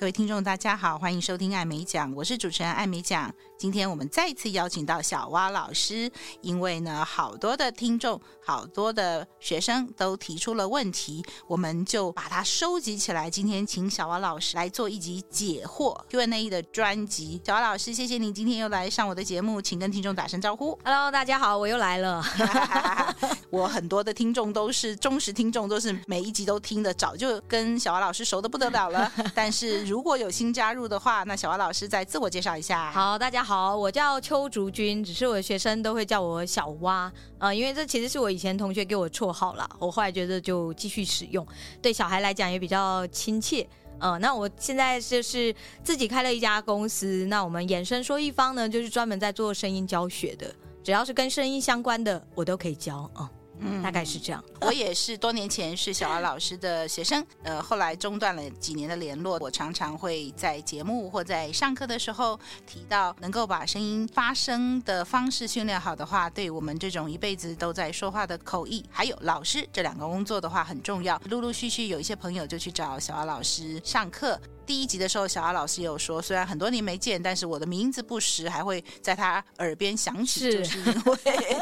各位听众，大家好，欢迎收听艾美奖，我是主持人艾美奖。今天我们再次邀请到小蛙老师，因为呢，好多的听众、好多的学生都提出了问题，我们就把它收集起来。今天请小蛙老师来做一集解惑 Q&A 的专辑。小蛙老师，谢谢你今天又来上我的节目，请跟听众打声招呼。Hello，大家好，我又来了。我很多的听众都是忠实听众，都是每一集都听的，早就跟小蛙老师熟的不得了了。但是如如果有新加入的话，那小蛙老师再自我介绍一下。好，大家好，我叫邱竹君，只是我的学生都会叫我小蛙，呃，因为这其实是我以前同学给我绰号啦，我后来觉得就继续使用，对小孩来讲也比较亲切。呃，那我现在就是自己开了一家公司，那我们衍生说一方呢，就是专门在做声音教学的，只要是跟声音相关的，我都可以教啊。嗯嗯，大概是这样。我也是多年前是小蛙老师的学生，呃，后来中断了几年的联络。我常常会在节目或在上课的时候提到，能够把声音发声的方式训练好的话，对我们这种一辈子都在说话的口译，还有老师这两个工作的话很重要。陆陆续续有一些朋友就去找小蛙老师上课。第一集的时候，小阿老师也有说，虽然很多年没见，但是我的名字不时还会在他耳边响起，就是因为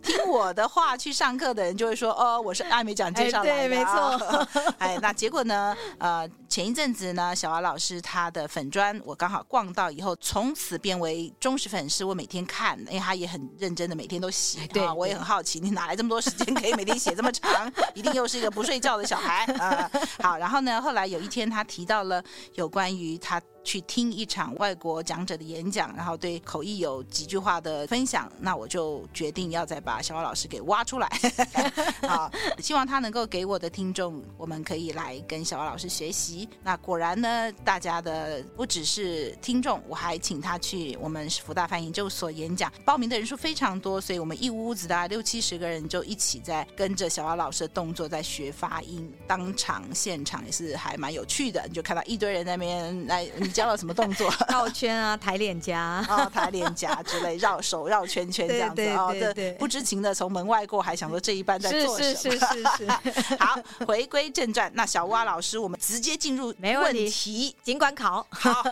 听我的话去上课的人就会说，哦，我是艾美奖介绍来的，对，没错。哎，那结果呢？呃，前一阵子呢，小阿老师他的粉砖我刚好逛到以后，从此变为忠实粉丝，我每天看，因为他也很认真的每天都写，对，啊，我也很好奇，你哪来这么多时间可以每天写这么长？一定又是一个不睡觉的小孩啊，呃。好，然后呢，后来有一天他提到了。有关于他。去听一场外国讲者的演讲，然后对口译有几句话的分享，那我就决定要再把小蛙老师给挖出来。好，希望他能够给我的听众，我们可以来跟小蛙老师学习。那果然呢，大家的不只是听众，我还请他去我们福大翻译研究所演讲，报名的人数非常多，所以我们一屋子大概六七十个人就一起在跟着小蛙老师的动作在学发音，当场现场也是还蛮有趣的，你就看到一堆人在那边来。教了什么动作？绕圈啊，抬脸颊，哦，抬脸颊之类，绕手绕圈圈这样子对对对对哦，这不知情的从门外过，还想说这一班在做什么？是是是是是。好，回归正传，那小蛙老师，我们直接进入问题，尽管考。好，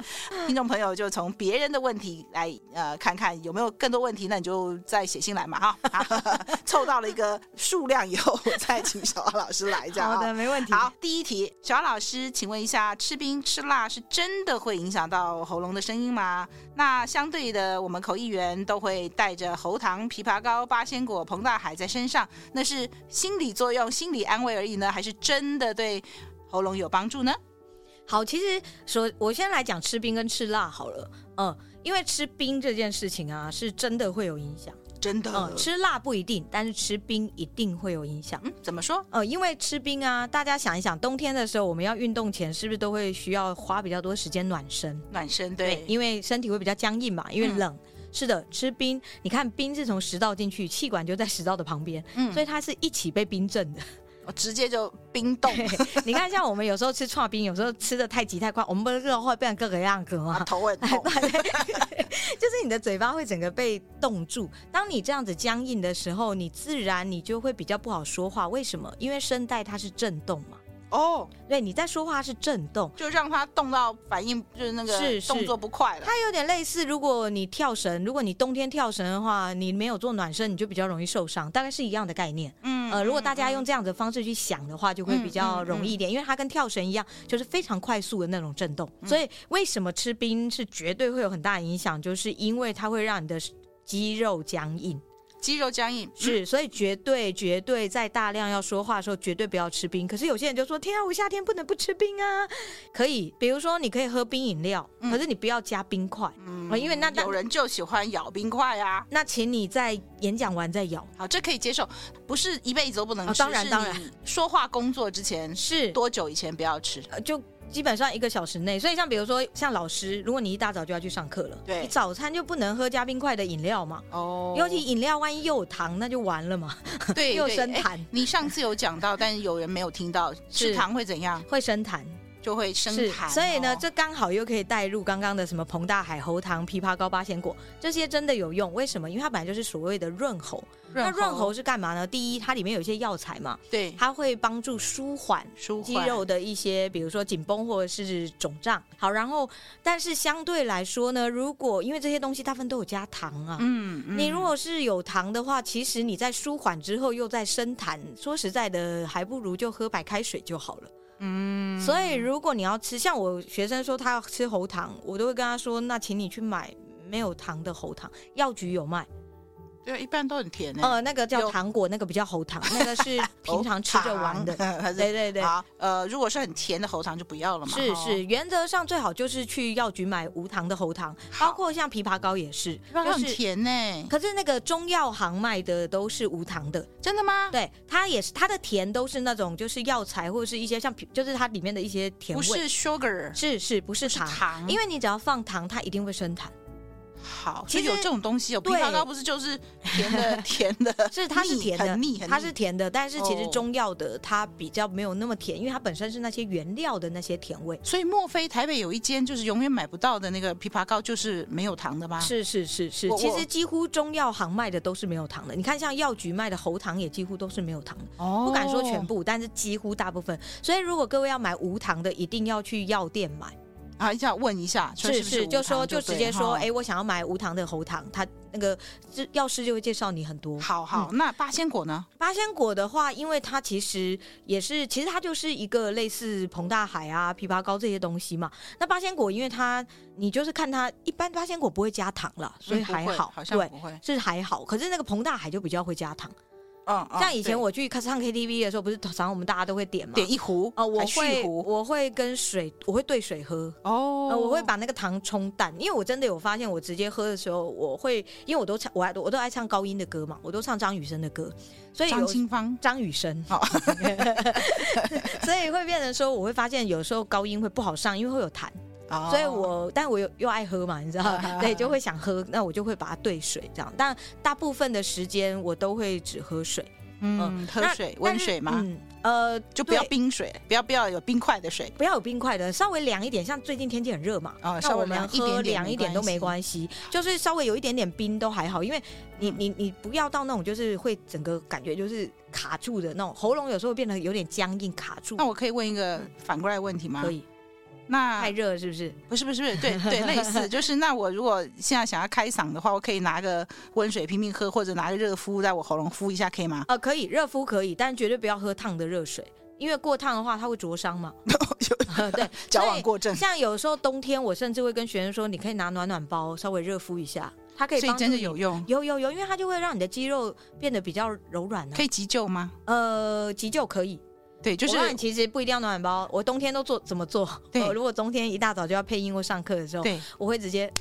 听众朋友就从别人的问题来呃看看有没有更多问题，那你就再写信来嘛哈。好，凑到了一个数量以后，我再请小王老师来这样。好的，没问题。好，第一题，小王老师，请问一下，吃冰吃辣。是真的会影响到喉咙的声音吗？那相对的，我们口译员都会带着喉糖、枇杷膏、八仙果、彭大海在身上，那是心理作用、心理安慰而已呢，还是真的对喉咙有帮助呢？好，其实说，我先来讲吃冰跟吃辣好了，嗯，因为吃冰这件事情啊，是真的会有影响。真的，嗯，吃辣不一定，但是吃冰一定会有影响。嗯，怎么说？呃，因为吃冰啊，大家想一想，冬天的时候我们要运动前，是不是都会需要花比较多时间暖身？暖身，对，对，因为身体会比较僵硬嘛，因为冷。嗯、是的，吃冰，你看冰是从食道进去，气管就在食道的旁边，嗯，所以它是一起被冰镇的。我直接就冰冻。你看，像我们有时候吃串冰，有时候吃的太急太快，我们不是会变成各个样子吗？头会痛。就是你的嘴巴会整个被冻住。当你这样子僵硬的时候，你自然你就会比较不好说话。为什么？因为声带它是震动嘛。哦，oh, 对，你在说话是震动，就让它动到反应就是那个是动作不快了。它有点类似，如果你跳绳，如果你冬天跳绳的话，你没有做暖身，你就比较容易受伤，大概是一样的概念。嗯，呃，如果大家用这样的方式去想的话，就会比较容易一点，嗯嗯嗯、因为它跟跳绳一样，就是非常快速的那种震动。嗯、所以为什么吃冰是绝对会有很大影响，就是因为它会让你的肌肉僵硬。肌肉僵硬是，所以绝对绝对在大量要说话的时候，绝对不要吃冰。可是有些人就说：“天啊，我夏天不能不吃冰啊！”可以，比如说你可以喝冰饮料，可是你不要加冰块，嗯，因为那有人就喜欢咬冰块啊。那请你在演讲完再咬，好，这可以接受，不是一辈子都不能吃。当然当然，说话工作之前是多久以前不要吃？就。基本上一个小时内，所以像比如说像老师，如果你一大早就要去上课了，对，你早餐就不能喝加冰块的饮料嘛。哦，尤其饮料万一又有糖，那就完了嘛。对，又生痰。你上次有讲到，但是有人没有听到，吃糖会怎样？会生痰。就会生痰。所以呢，这刚好又可以带入刚刚的什么彭大海喉糖、枇杷膏、八仙果，这些真的有用。为什么？因为它本来就是所谓的润喉。那润喉是干嘛呢？第一，它里面有一些药材嘛，对，它会帮助舒缓舒缓肌肉的一些，比如说紧绷或者是肿胀。好，然后但是相对来说呢，如果因为这些东西大部分都有加糖啊，嗯，嗯，你如果是有糖的话，其实你在舒缓之后又在生痰，说实在的，还不如就喝白开水就好了。嗯，所以如果你要吃，像我学生说他要吃喉糖，我都会跟他说，那请你去买没有糖的喉糖，药局有卖。对，一般都很甜的。呃，那个叫糖果，那个比较喉糖，那个是平常吃着玩的。对对对。好，呃，如果是很甜的喉糖就不要了嘛。是是，原则上最好就是去药局买无糖的喉糖，包括像枇杷膏也是。枇杷膏很甜呢。可是那个中药行卖的都是无糖的，真的吗？对，它也是，它的甜都是那种就是药材或者是一些像，就是它里面的一些甜味。不是 sugar，是是，不是糖，因为你只要放糖，它一定会生痰。好，其实有这种东西哦。枇杷膏不是就是甜的，甜的，是它是甜的，它是甜的。但是其实中药的它比较没有那么甜，因为它本身是那些原料的那些甜味。所以莫非台北有一间就是永远买不到的那个枇杷膏就是没有糖的吗？是是是是，其实几乎中药行卖的都是没有糖的。你看像药局卖的喉糖也几乎都是没有糖的。哦，不敢说全部，但是几乎大部分。所以如果各位要买无糖的，一定要去药店买。啊，要问一下，是是，是，就说就直接说，哎，我想要买无糖的喉糖，他那个药师就会介绍你很多。好好，那八仙果呢？八仙果的话，因为它其实也是，其实它就是一个类似膨大海啊、枇杷膏这些东西嘛。那八仙果，因为它你就是看它一般八仙果不会加糖了，所以还好，好像不会，是还好。可是那个膨大海就比较会加糖。嗯，像以前我去唱 KTV 的时候，不是常常我们大家都会点嘛？点一壶哦，我会我会跟水，我会兑水喝。哦，我会把那个糖冲淡，因为我真的有发现，我直接喝的时候，我会因为我都唱我爱我都爱唱高音的歌嘛，我都唱张雨生的歌，所以张清芳。张雨生，所以会变成说，我会发现有时候高音会不好上，因为会有痰。所以我，但我又又爱喝嘛，你知道，对，就会想喝，那我就会把它兑水这样。但大部分的时间我都会只喝水，嗯，喝水，温水吗？嗯，呃，就不要冰水，不要不要有冰块的水，不要有冰块的，稍微凉一点。像最近天气很热嘛，哦，那我们喝凉一点都没关系，就是稍微有一点点冰都还好，因为你你你不要到那种就是会整个感觉就是卡住的那种，喉咙有时候变得有点僵硬卡住。那我可以问一个反过来问题吗？可以。那太热是不是？不是不是不是，对 对，类似就是那我如果现在想要开嗓的话，我可以拿个温水拼命喝，或者拿个热敷在我喉咙敷一下，可以吗？呃，可以，热敷可以，但绝对不要喝烫的热水，因为过烫的话它会灼伤嘛。对，矫枉过正。像有时候冬天，我甚至会跟学生说，你可以拿暖暖包稍微热敷一下，它可以。所以真的有用？有有有，因为它就会让你的肌肉变得比较柔软。可以急救吗？呃，急救可以。对，就是其实不一定要暖暖包，我冬天都做怎么做？对，如果冬天一大早就要配音或上课的时候，对，我会直接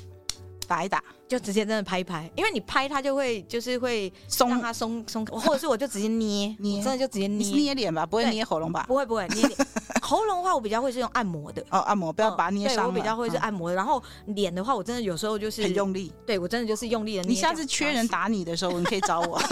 打一打，就直接真的拍一拍，因为你拍它就会就是会松，让它松松，或者是我就直接捏 捏，真的就直接捏。捏脸吧，不会捏喉咙吧？不会不会捏脸，喉咙的话我比较会是用按摩的，哦，按摩不要把它捏伤。我比较会是按摩的，然后脸的话我真的有时候就是很用力，对我真的就是用力的捏。你下次缺人打你的时候，你可以找我。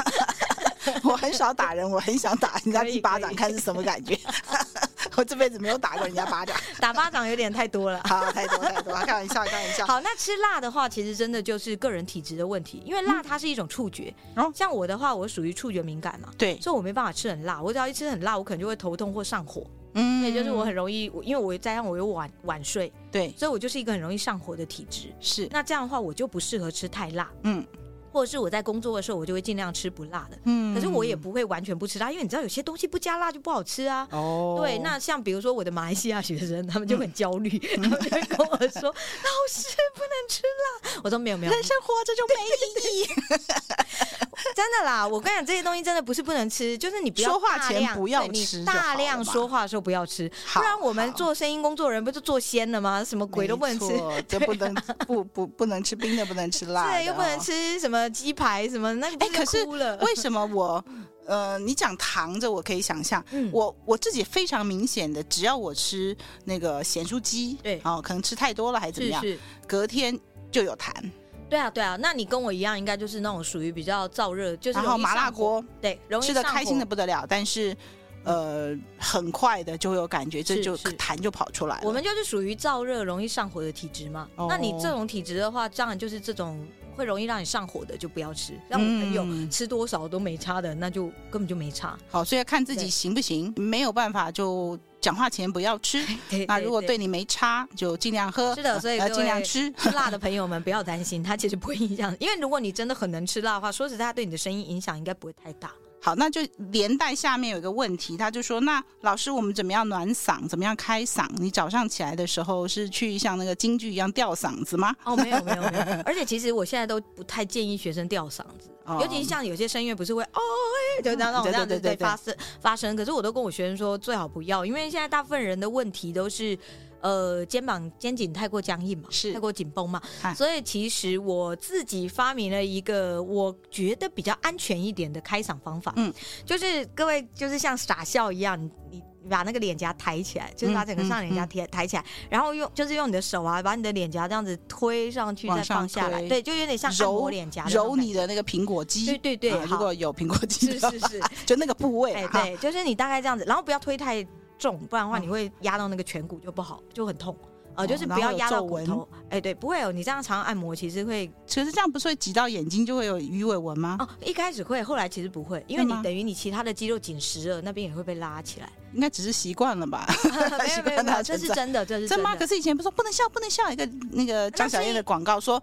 我很少打人，我很想打人家一巴 掌，看是什么感觉。我这辈子没有打过人家巴掌，打巴掌有点太多了，好，太多太多，开玩笑，开玩笑。好，那吃辣的话，其实真的就是个人体质的问题，因为辣它是一种触觉。嗯，像我的话，我属于触觉敏感嘛，对，所以我没办法吃很辣。我只要一吃很辣，我可能就会头痛或上火。嗯，也就是我很容易，因为我加上我又晚晚睡，对，所以我就是一个很容易上火的体质。是，那这样的话，我就不适合吃太辣。嗯。或者是我在工作的时候，我就会尽量吃不辣的。嗯，可是我也不会完全不吃辣，因为你知道有些东西不加辣就不好吃啊。哦，对，那像比如说我的马来西亚学生，他们就很焦虑，他们就会跟我说：“老师不能吃辣。”我说：“没有没有，人生活着就没意义。”真的啦，我跟你讲，这些东西真的不是不能吃，就是你不要说话前不要吃，大量说话的时候不要吃，不然我们做声音工作人不就做仙了吗？什么鬼都不能吃，这不能不不不能吃冰的，不能吃辣的，又不能吃什么鸡排什么那哎，可是 为什么我呃，你讲糖这我可以想象，我我自己非常明显的，只要我吃那个咸酥鸡，对，哦，可能吃太多了还是怎么样，隔天就有痰。对啊，对啊，那你跟我一样，应该就是那种属于比较燥热，就是然后麻辣锅，对，吃的开心的不得了，但是呃，很快的就会有感觉，这就痰就跑出来了。我们就是属于燥热容易上火的体质嘛。哦、那你这种体质的话，当然就是这种会容易让你上火的就不要吃。让我朋友吃多少都没差的，那就根本就没差。好，所以要看自己行不行，没有办法就讲话前不要吃。那如果对你没差，就尽量喝。是的，所以要尽量吃。吃辣的 朋友们不要担心，它其实不会影响。因为如果你真的很能吃辣的话，说实在，它对你的声音影响应该不会太大。好，那就连带下面有一个问题，他就说：那老师，我们怎么样暖嗓？怎么样开嗓？你早上起来的时候是去像那个京剧一样吊嗓子吗？哦，没有，没有，没有。而且其实我现在都不太建议学生吊嗓子，哦、尤其像有些声乐不是会哦，就那种这样子在发声发声。可是我都跟我学生说，最好不要，因为现在大部分人的问题都是。呃，肩膀肩颈太过僵硬嘛，是。太过紧绷嘛，啊、所以其实我自己发明了一个我觉得比较安全一点的开嗓方法，嗯，就是各位就是像傻笑一样，你你把那个脸颊抬起来，就是把整个上脸颊抬抬起来，然后用就是用你的手啊，把你的脸颊这样子推上去，再放下来，对，就有点像按摩脸颊，揉你的那个苹果肌，对对对，啊、如果有苹果肌，是是是，就那个部位，哎，对，就是你大概这样子，然后不要推太。重，不然的话你会压到那个颧骨就不好，就很痛。呃，就是不要压到骨头。哎，对，不会有。你这样常常按摩，其实会，其实这样不是会挤到眼睛就会有鱼尾纹吗？哦，一开始会，后来其实不会，因为你等于你其他的肌肉紧实了，那边也会被拉起来。应该只是习惯了吧？没有没有没有，这是真的，这是真的。可是以前不是说不能笑，不能笑。一个那个张小燕的广告说，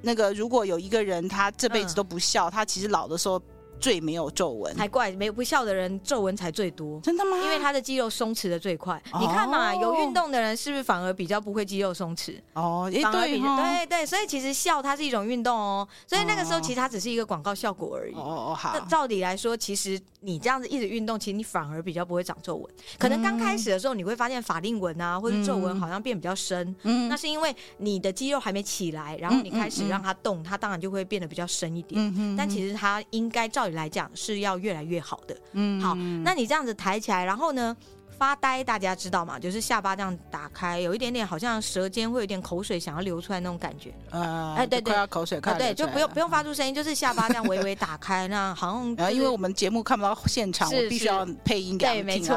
那个如果有一个人他这辈子都不笑，他其实老的时候。最没有皱纹，才怪！没有不笑的人皱纹才最多，真的吗？因为他的肌肉松弛的最快。哦、你看嘛，有运动的人是不是反而比较不会肌肉松弛？哦，反而比对、哦、对对，所以其实笑它是一种运动哦。所以那个时候其实它只是一个广告效果而已。哦哦好。那照理来说，其实你这样子一直运动，其实你反而比较不会长皱纹。可能刚开始的时候你会发现法令纹啊，或者皱纹好像变比较深。嗯。那是因为你的肌肉还没起来，然后你开始让它动，它当然就会变得比较深一点。嗯嗯。但其实它应该照理来讲是要。越来越好的，嗯，好，那你这样子抬起来，然后呢，发呆，大家知道吗？就是下巴这样打开，有一点点好像舌尖会有点口水想要流出来那种感觉，呃，哎，对对，要口水，啊，对，就不用不用发出声音，就是下巴这样微微打开，那好像，然后因为我们节目看不到现场，我必须要配音给你听，对，没错。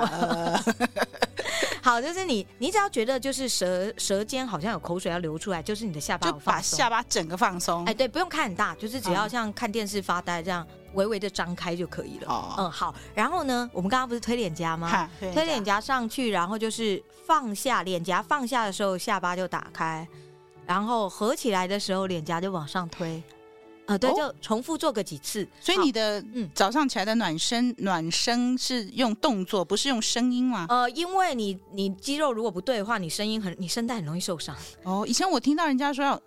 好，就是你，你只要觉得就是舌舌尖好像有口水要流出来，就是你的下巴就把下巴整个放松。哎，对，不用看很大，就是只要像看电视发呆这样。微微的张开就可以了。哦，嗯，好。然后呢，我们刚刚不是推脸颊吗？推脸颊上去，然后就是放下脸颊，放下的时候下巴就打开，然后合起来的时候脸颊就往上推。呃，对，就重复做个几次。所以你的嗯，早上起来的暖身，暖身是用动作，不是用声音吗？呃，因为你你肌肉如果不对的话，你声音很，你声带很容易受伤。哦，以前我听到人家说要。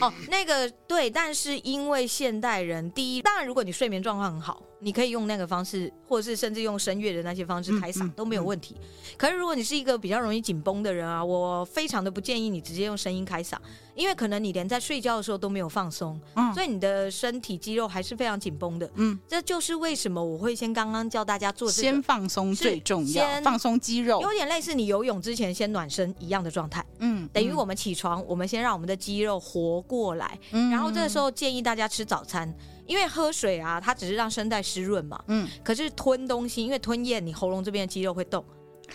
哦，那个对，但是因为现代人，第一，当然如果你睡眠状况很好。你可以用那个方式，或者是甚至用声乐的那些方式开嗓、嗯嗯、都没有问题。可是如果你是一个比较容易紧绷的人啊，我非常的不建议你直接用声音开嗓，因为可能你连在睡觉的时候都没有放松，嗯，所以你的身体肌肉还是非常紧绷的。嗯，这就是为什么我会先刚刚教大家做这个，先放松最重要，先放松肌肉，有点类似你游泳之前先暖身一样的状态。嗯，等于我们起床，我们先让我们的肌肉活过来，嗯，然后这个时候建议大家吃早餐。因为喝水啊，它只是让声带湿润嘛。嗯。可是吞东西，因为吞咽，你喉咙这边的肌肉会动，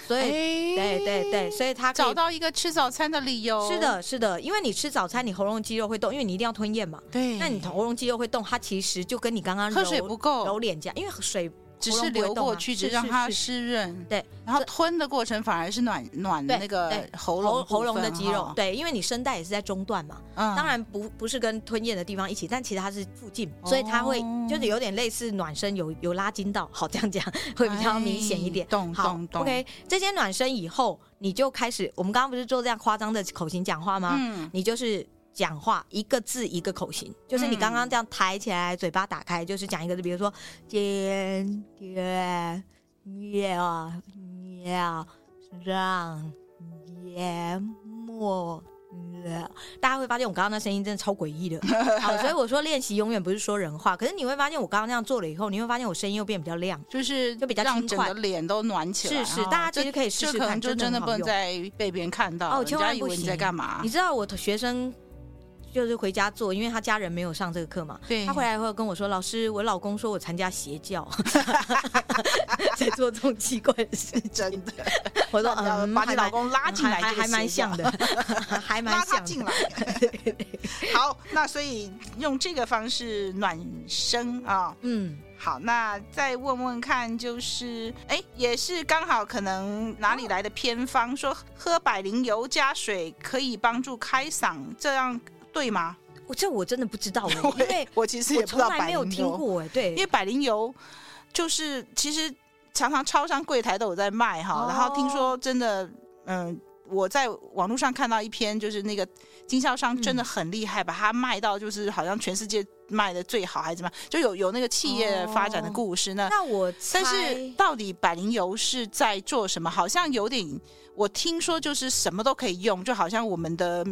所以，欸、对对对，所以它找到一个吃早餐的理由。是的，是的，因为你吃早餐，你喉咙肌肉会动，因为你一定要吞咽嘛。对。那你喉咙肌肉会动，它其实就跟你刚刚喝水不够揉脸颊，因为水。只是流过去，只让它湿润。对，然后吞的过程反而是暖暖那个喉咙喉咙的肌肉。对，因为你声带也是在中段嘛，当然不不是跟吞咽的地方一起，但其实它是附近，所以它会就是有点类似暖身，有有拉筋到，好这样讲 会比较明显一点。懂懂懂。OK，这些暖身以后，你就开始，我们刚刚不是做这样夸张的口型讲话吗？嗯，你就是。讲话一个字一个口型，就是你刚刚这样抬起来，嘴巴打开，就是讲一个字，比如说尖尖要要让淹没了，大家会发现我刚刚那声音真的超诡异的。好，所以我说练习永远不是说人话，可是你会发现我刚刚那样做了以后，你会发现我声音又变比较亮，就是就比较轻快，整个脸都暖起来。是是，大家其实可以试试看，就真的不能再被别人看到，哦，千万不行，你在干嘛？你知道我的学生。就是回家做，因为他家人没有上这个课嘛。对。他回来后跟我说：“老师，我老公说我参加邪教，在做这种奇怪的事，真的。”我说：“嗯，把你老公拉进来还还蛮像的，还蛮 像的。拉他进来。好，那所以用这个方式暖身啊。嗯。好，那再问问看，就是哎，也是刚好可能哪里来的偏方，说喝百灵油加水可以帮助开嗓，这样对吗？我这我真的不知道，因为我其实也不知道，从来没有听过哎。对，因为百灵油就是其实常常超商柜台都有在卖哈，然后听说真的，嗯，我在网络上看到一篇，就是那个经销商真的很厉害，把它卖到就是好像全世界。卖的最好还是怎么样？就有有那个企业发展的故事呢？那我但是到底百灵油是在做什么？好像有点，我听说就是什么都可以用，就好像我们的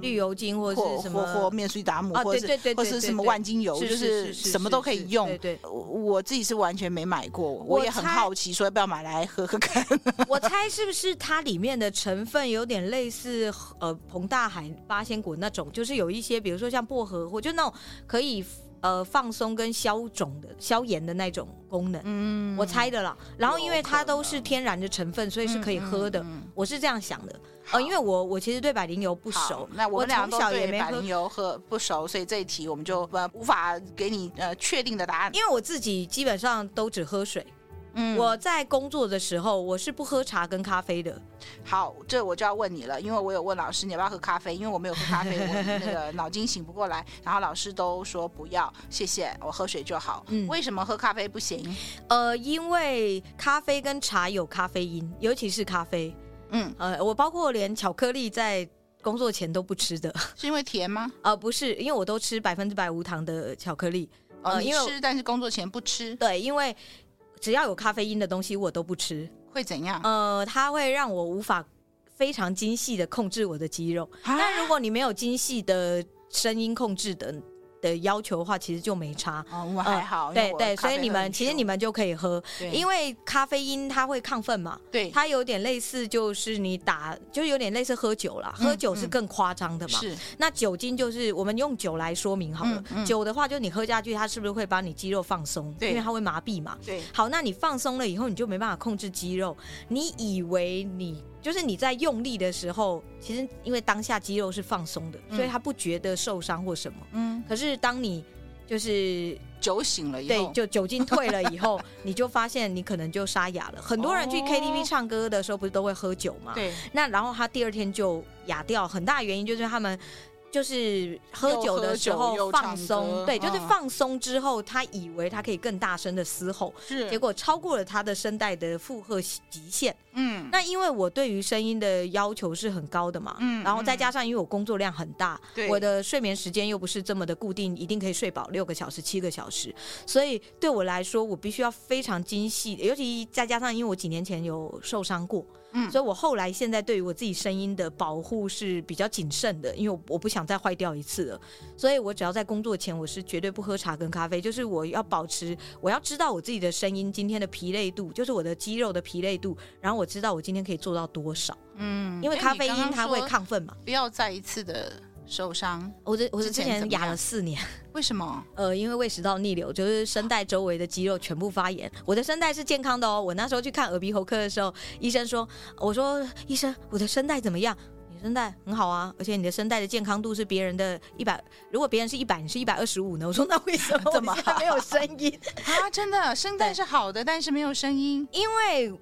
绿油精或者是什么或或面须达姆，或者是或是什么万金油，就是什么都可以用。对对，我自己是完全没买过，我也很好奇，说要不要买来喝喝看。我猜是不是它里面的成分有点类似呃彭大海八仙果那种，就是有一些比如说像薄荷，或就那种可以。呃，放松跟消肿的、消炎的那种功能，嗯，我猜的啦。然后因为它都是天然的成分，所以是可以喝的。我是这样想的。呃，因为我我其实对百灵油不熟，那我从小也没百灵油喝不熟，所以这一题我们就呃无法给你呃确定的答案。因为我自己基本上都只喝水。嗯，我在工作的时候，我是不喝茶跟咖啡的。好，这我就要问你了，因为我有问老师你要不要喝咖啡，因为我没有喝咖啡，我那个脑筋醒不过来。然后老师都说不要，谢谢，我喝水就好。嗯，为什么喝咖啡不行？呃，因为咖啡跟茶有咖啡因，尤其是咖啡。嗯，呃，我包括连巧克力在工作前都不吃的，是因为甜吗？呃，不是，因为我都吃百分之百无糖的巧克力。呃，你吃，但是工作前不吃。对，因为。只要有咖啡因的东西，我都不吃。会怎样？呃，它会让我无法非常精细的控制我的肌肉。啊、但如果你没有精细的声音控制的。的要求的话，其实就没差。哦，我还好。对对，所以你们其实你们就可以喝，因为咖啡因它会亢奋嘛。对，它有点类似，就是你打，就是有点类似喝酒啦。喝酒是更夸张的嘛。是。那酒精就是我们用酒来说明好了。酒的话，就你喝下去，它是不是会把你肌肉放松？对，因为它会麻痹嘛。对。好，那你放松了以后，你就没办法控制肌肉。你以为你。就是你在用力的时候，其实因为当下肌肉是放松的，嗯、所以他不觉得受伤或什么。嗯。可是当你就是酒醒了以后，对，就酒精退了以后，你就发现你可能就沙哑了。很多人去 KTV 唱歌的时候，不是都会喝酒吗？对。那然后他第二天就哑掉，很大原因就是他们。就是喝酒的时候放松，对，就是放松之后，他以为他可以更大声的嘶吼，是，结果超过了他的声带的负荷极限。嗯，那因为我对于声音的要求是很高的嘛，嗯，然后再加上因为我工作量很大，对，我的睡眠时间又不是这么的固定，一定可以睡饱六个小时、七个小时，所以对我来说，我必须要非常精细，尤其再加上因为我几年前有受伤过。嗯，所以我后来现在对于我自己声音的保护是比较谨慎的，因为我不想再坏掉一次了。所以我只要在工作前，我是绝对不喝茶跟咖啡，就是我要保持，我要知道我自己的声音今天的疲累度，就是我的肌肉的疲累度，然后我知道我今天可以做到多少。嗯，因为咖啡因它会亢奋嘛，不要再一次的。受伤，我这我之前哑了四年，为什么？呃，因为胃食道逆流，就是声带周围的肌肉全部发炎。我的声带是健康的哦。我那时候去看耳鼻喉科的时候，医生说：“我说医生，我的声带怎么样？你声带很好啊，而且你的声带的健康度是别人的一百，如果别人是一百，你是一百二十五呢？”我说：“那为什么？怎么还没有声音啊？真的，声带是好的，但是没有声音，因为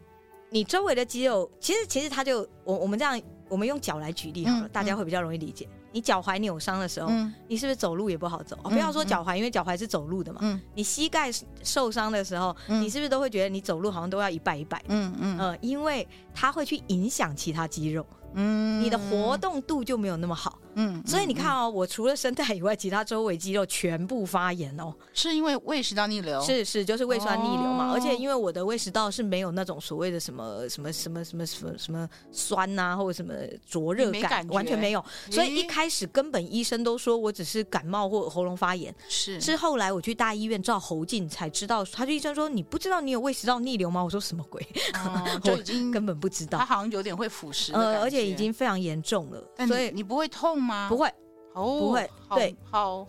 你周围的肌肉，其实其实它就我我们这样，我们用脚来举例好了，大家会比较容易理解。”你脚踝扭伤的时候，嗯、你是不是走路也不好走？哦、不要说脚踝，嗯、因为脚踝是走路的嘛。嗯、你膝盖受伤的时候，嗯、你是不是都会觉得你走路好像都要一摆一摆？嗯嗯，呃，因为它会去影响其他肌肉，嗯，你的活动度就没有那么好。嗯，所以你看哦，我除了声带以外，其他周围肌肉全部发炎哦，是因为胃食道逆流？是是，就是胃酸逆流嘛。而且因为我的胃食道是没有那种所谓的什么什么什么什么什么什么酸呐，或者什么灼热感，完全没有。所以一开始根本医生都说我只是感冒或喉咙发炎。是是，后来我去大医院照喉镜才知道，他就医生说，你不知道你有胃食道逆流吗？我说什么鬼？就已经根本不知道。他好像有点会腐蚀，呃，而且已经非常严重了。所以你不会痛吗？不会，哦，不会，对，好，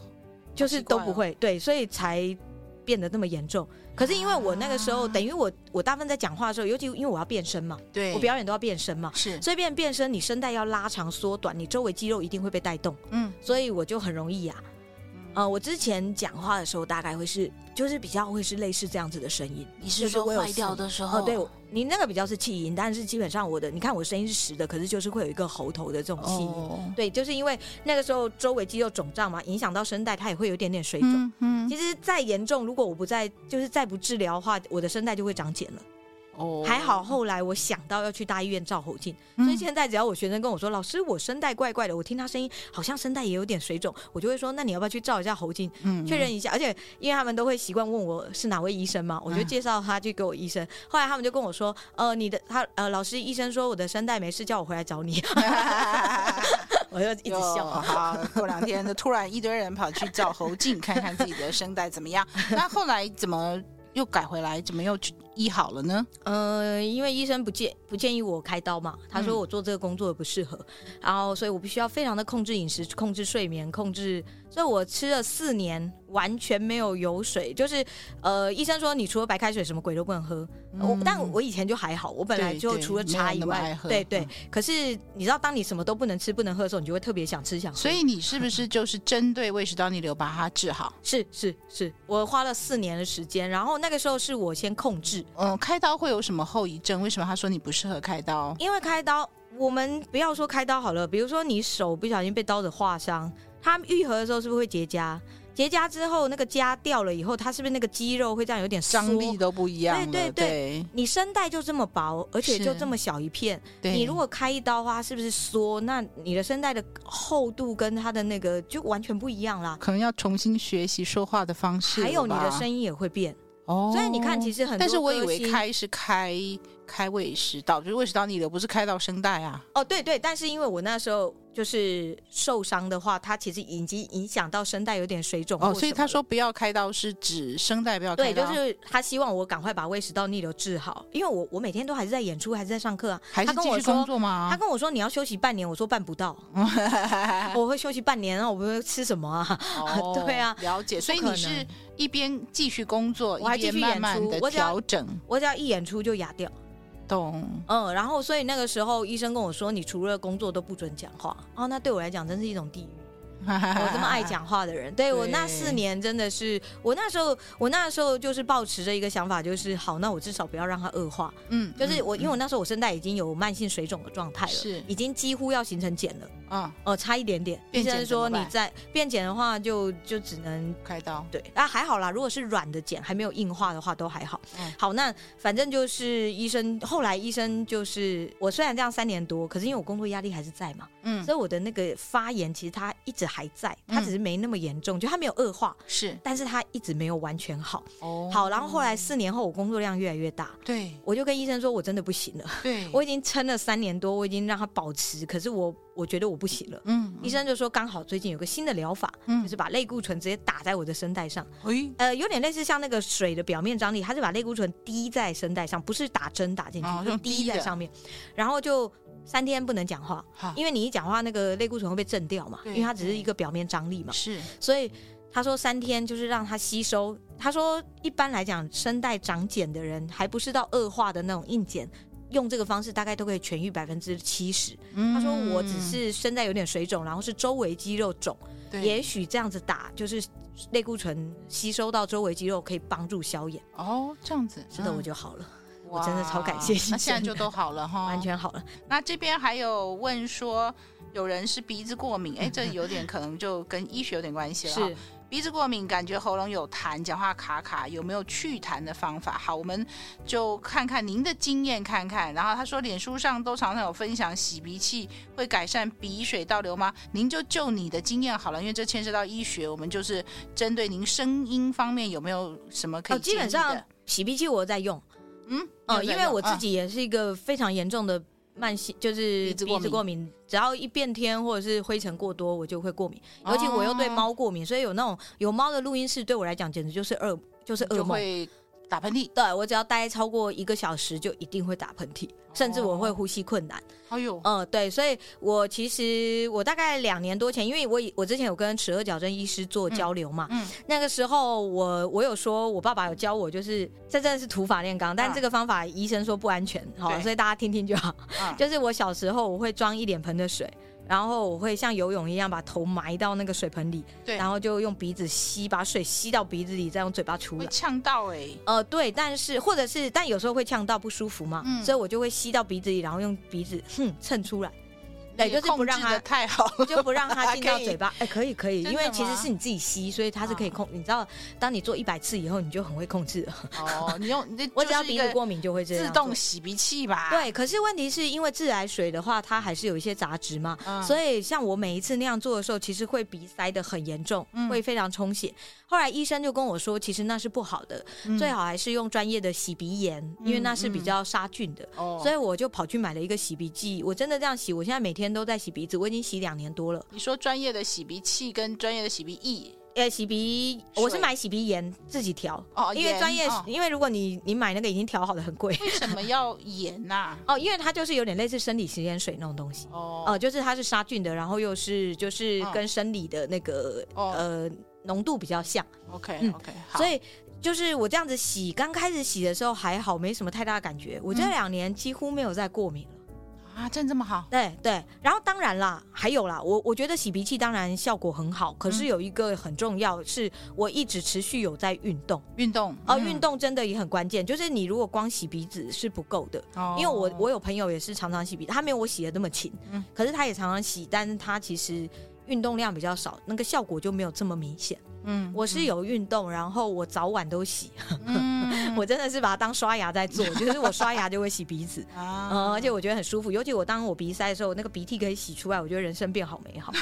就是都不会，对，所以才变得那么严重。可是因为我那个时候，等于我我大部分在讲话的时候，尤其因为我要变身嘛，对，我表演都要变身嘛，是，所以变变身，你声带要拉长缩短，你周围肌肉一定会被带动，嗯，所以我就很容易呀。呃，我之前讲话的时候，大概会是，就是比较会是类似这样子的声音。你是说坏掉的时候？哦，对，你那个比较是气音，但是基本上我的，你看我声音是实的，可是就是会有一个喉头的这种气音。哦、对，就是因为那个时候周围肌肉肿胀嘛，影响到声带，它也会有一点点水肿。嗯，嗯，其实再严重，如果我不再就是再不治疗的话，我的声带就会长茧了。哦，还好，后来我想到要去大医院照喉镜，嗯、所以现在只要我学生跟我说，老师，我声带怪怪的，我听他声音好像声带也有点水肿，我就会说，那你要不要去照一下喉镜，嗯，确认一下？而且因为他们都会习惯问我是哪位医生嘛，我就介绍他去给我医生。嗯、后来他们就跟我说，呃，你的他呃，老师医生说我的声带没事，叫我回来找你。我就一直笑。好，过两天就突然一堆人跑去照喉镜，看看自己的声带怎么样。那后来怎么又改回来？怎么又去？医好了呢？呃，因为医生不建不建议我开刀嘛，他说我做这个工作不适合，嗯、然后所以我必须要非常的控制饮食、控制睡眠、控制，所以我吃了四年完全没有油水，就是呃，医生说你除了白开水什么鬼都不能喝。嗯、我但我以前就还好，我本来就除了茶以外，对对，对。可是你知道，当你什么都不能吃、不能喝的时候，你就会特别想吃想喝。所以你是不是 就是针对胃食道逆流把它治好？是是是，我花了四年的时间，然后那个时候是我先控制。嗯，开刀会有什么后遗症？为什么他说你不适合开刀？因为开刀，我们不要说开刀好了，比如说你手不小心被刀子划伤，它愈合的时候是不是会结痂？结痂之后，那个痂掉了以后，它是不是那个肌肉会这样有点张力都不一样？对对对，对你声带就这么薄，而且就这么小一片，你如果开一刀的话，是不是缩？那你的声带的厚度跟它的那个就完全不一样啦。可能要重新学习说话的方式，还有你的声音也会变。哦，所以你看，其实很多，但是我以为开是开开胃食道，就是胃食道逆流，不是开到声带啊。哦，对对，但是因为我那时候。就是受伤的话，它其实已经影响到声带有点水肿。哦，所以他说不要开刀是指声带不要开刀。对，就是他希望我赶快把胃食道逆流治好，因为我我每天都还是在演出，还是在上课啊。还是继续工作吗？他跟我说你要休息半年，我说办不到。我会休息半年，然后我不会吃什么啊？哦、对啊，了解。所以你是一边继续工作，我还继续慢慢的调整。我只要一演出就哑掉。懂，嗯，然后所以那个时候医生跟我说，你除了工作都不准讲话哦，那对我来讲真是一种地狱。我这么爱讲话的人，对，我那四年真的是，我那时候我那时候就是抱持着一个想法，就是好，那我至少不要让它恶化。嗯，就是我，因为我那时候我声带已经有慢性水肿的状态了，是已经几乎要形成茧了。啊，哦，差一点点。医生说你在变茧的话就，就就只能开刀。对，啊，还好啦，如果是软的茧还没有硬化的话都还好。嗯，好，那反正就是医生后来医生就是我虽然这样三年多，可是因为我工作压力还是在嘛，嗯，所以我的那个发炎其实它一直。还在，他只是没那么严重，嗯、就他没有恶化，是，但是他一直没有完全好。哦，好，然后后来四年后，我工作量越来越大，对，我就跟医生说，我真的不行了，对，我已经撑了三年多，我已经让他保持，可是我我觉得我不行了，嗯，医生就说刚好最近有个新的疗法，嗯，就是把类固醇直接打在我的声带上，诶，呃，有点类似像那个水的表面张力，它是把类固醇滴在声带上，不是打针打进去，哦、就滴在上面，然后就。三天不能讲话，因为你一讲话，那个类固醇会被震掉嘛。因为它只是一个表面张力嘛。是，所以他说三天就是让它吸收。他说一般来讲，声带长茧的人还不是到恶化的那种硬茧，用这个方式大概都可以痊愈百分之七十。嗯、他说我只是声带有点水肿，然后是周围肌肉肿，也许这样子打就是类固醇吸收到周围肌肉可以帮助消炎。哦，这样子，是的，我就好了。我真的超感谢，那现在就都好了哈，完全好了。那这边还有问说，有人是鼻子过敏，哎，这有点 可能就跟医学有点关系了。是鼻子过敏，感觉喉咙有痰，讲话卡卡，有没有祛痰的方法？好，我们就看看您的经验，看看。然后他说，脸书上都常常有分享洗鼻器会改善鼻水倒流吗？您就就你的经验好了，因为这牵涉到医学，我们就是针对您声音方面有没有什么可以？基本上洗鼻器我在用。嗯，哦，因为我自己也是一个非常严重的慢性，就是鼻子过敏，只要一变天或者是灰尘过多，我就会过敏。尤其我又对猫过敏，所以有那种有猫的录音室对我来讲简直就是噩，就是噩梦。打喷嚏。对，我只要待超过一个小时，就一定会打喷嚏，甚至我会呼吸困难。哎呦，嗯，对，所以我其实我大概两年多前，因为我我之前有跟齿顎矫正医师做交流嘛，嗯，嗯那个时候我我有说，我爸爸有教我，就是这真的是土法炼钢，但这个方法医生说不安全，好、嗯，所以大家听听就好。嗯、就是我小时候我会装一脸盆的水。然后我会像游泳一样把头埋到那个水盆里，对，然后就用鼻子吸，把水吸到鼻子里，再用嘴巴出来。会呛到哎、欸？呃，对，但是或者是，但有时候会呛到不舒服嘛，嗯、所以我就会吸到鼻子里，然后用鼻子哼蹭出来。对，就是不让它太好，就不让它进到嘴巴。哎，可以可以，因为其实是你自己吸，所以它是可以控。你知道，当你做一百次以后，你就很会控制了。哦，你用 我只要鼻子过敏就会这样。自动洗鼻器吧？对，可是问题是因为自来水的话，它还是有一些杂质嘛，所以像我每一次那样做的时候，其实会鼻塞的很严重，会非常充血。后来医生就跟我说，其实那是不好的，最好还是用专业的洗鼻盐，因为那是比较杀菌的。所以我就跑去买了一个洗鼻剂，我真的这样洗，我现在每天都在洗鼻子。我已经洗两年多了。你说专业的洗鼻器跟专业的洗鼻液，呃，洗鼻我是买洗鼻盐自己调哦，因为专业，哦、因为如果你你买那个已经调好的很贵。为什么要盐呐、啊？哦，因为它就是有点类似生理食盐水那种东西哦，呃，就是它是杀菌的，然后又是就是跟生理的那个、哦、呃浓度比较像。OK OK，、嗯、所以就是我这样子洗，刚开始洗的时候还好，没什么太大的感觉。我这两年几乎没有再过敏了。啊，真这么好？对对，然后当然啦，还有啦，我我觉得洗鼻器当然效果很好，可是有一个很重要，是我一直持续有在运动，运动，哦、呃，运动真的也很关键，就是你如果光洗鼻子是不够的，哦、因为我我有朋友也是常常洗鼻子，他没有我洗的那么勤，嗯，可是他也常常洗，但是他其实运动量比较少，那个效果就没有这么明显。嗯，我是有运动，然后我早晚都洗，嗯、我真的是把它当刷牙在做，就是我刷牙就会洗鼻子，啊、嗯，而且我觉得很舒服，尤其我当我鼻塞的时候，那个鼻涕可以洗出来，我觉得人生变好美好，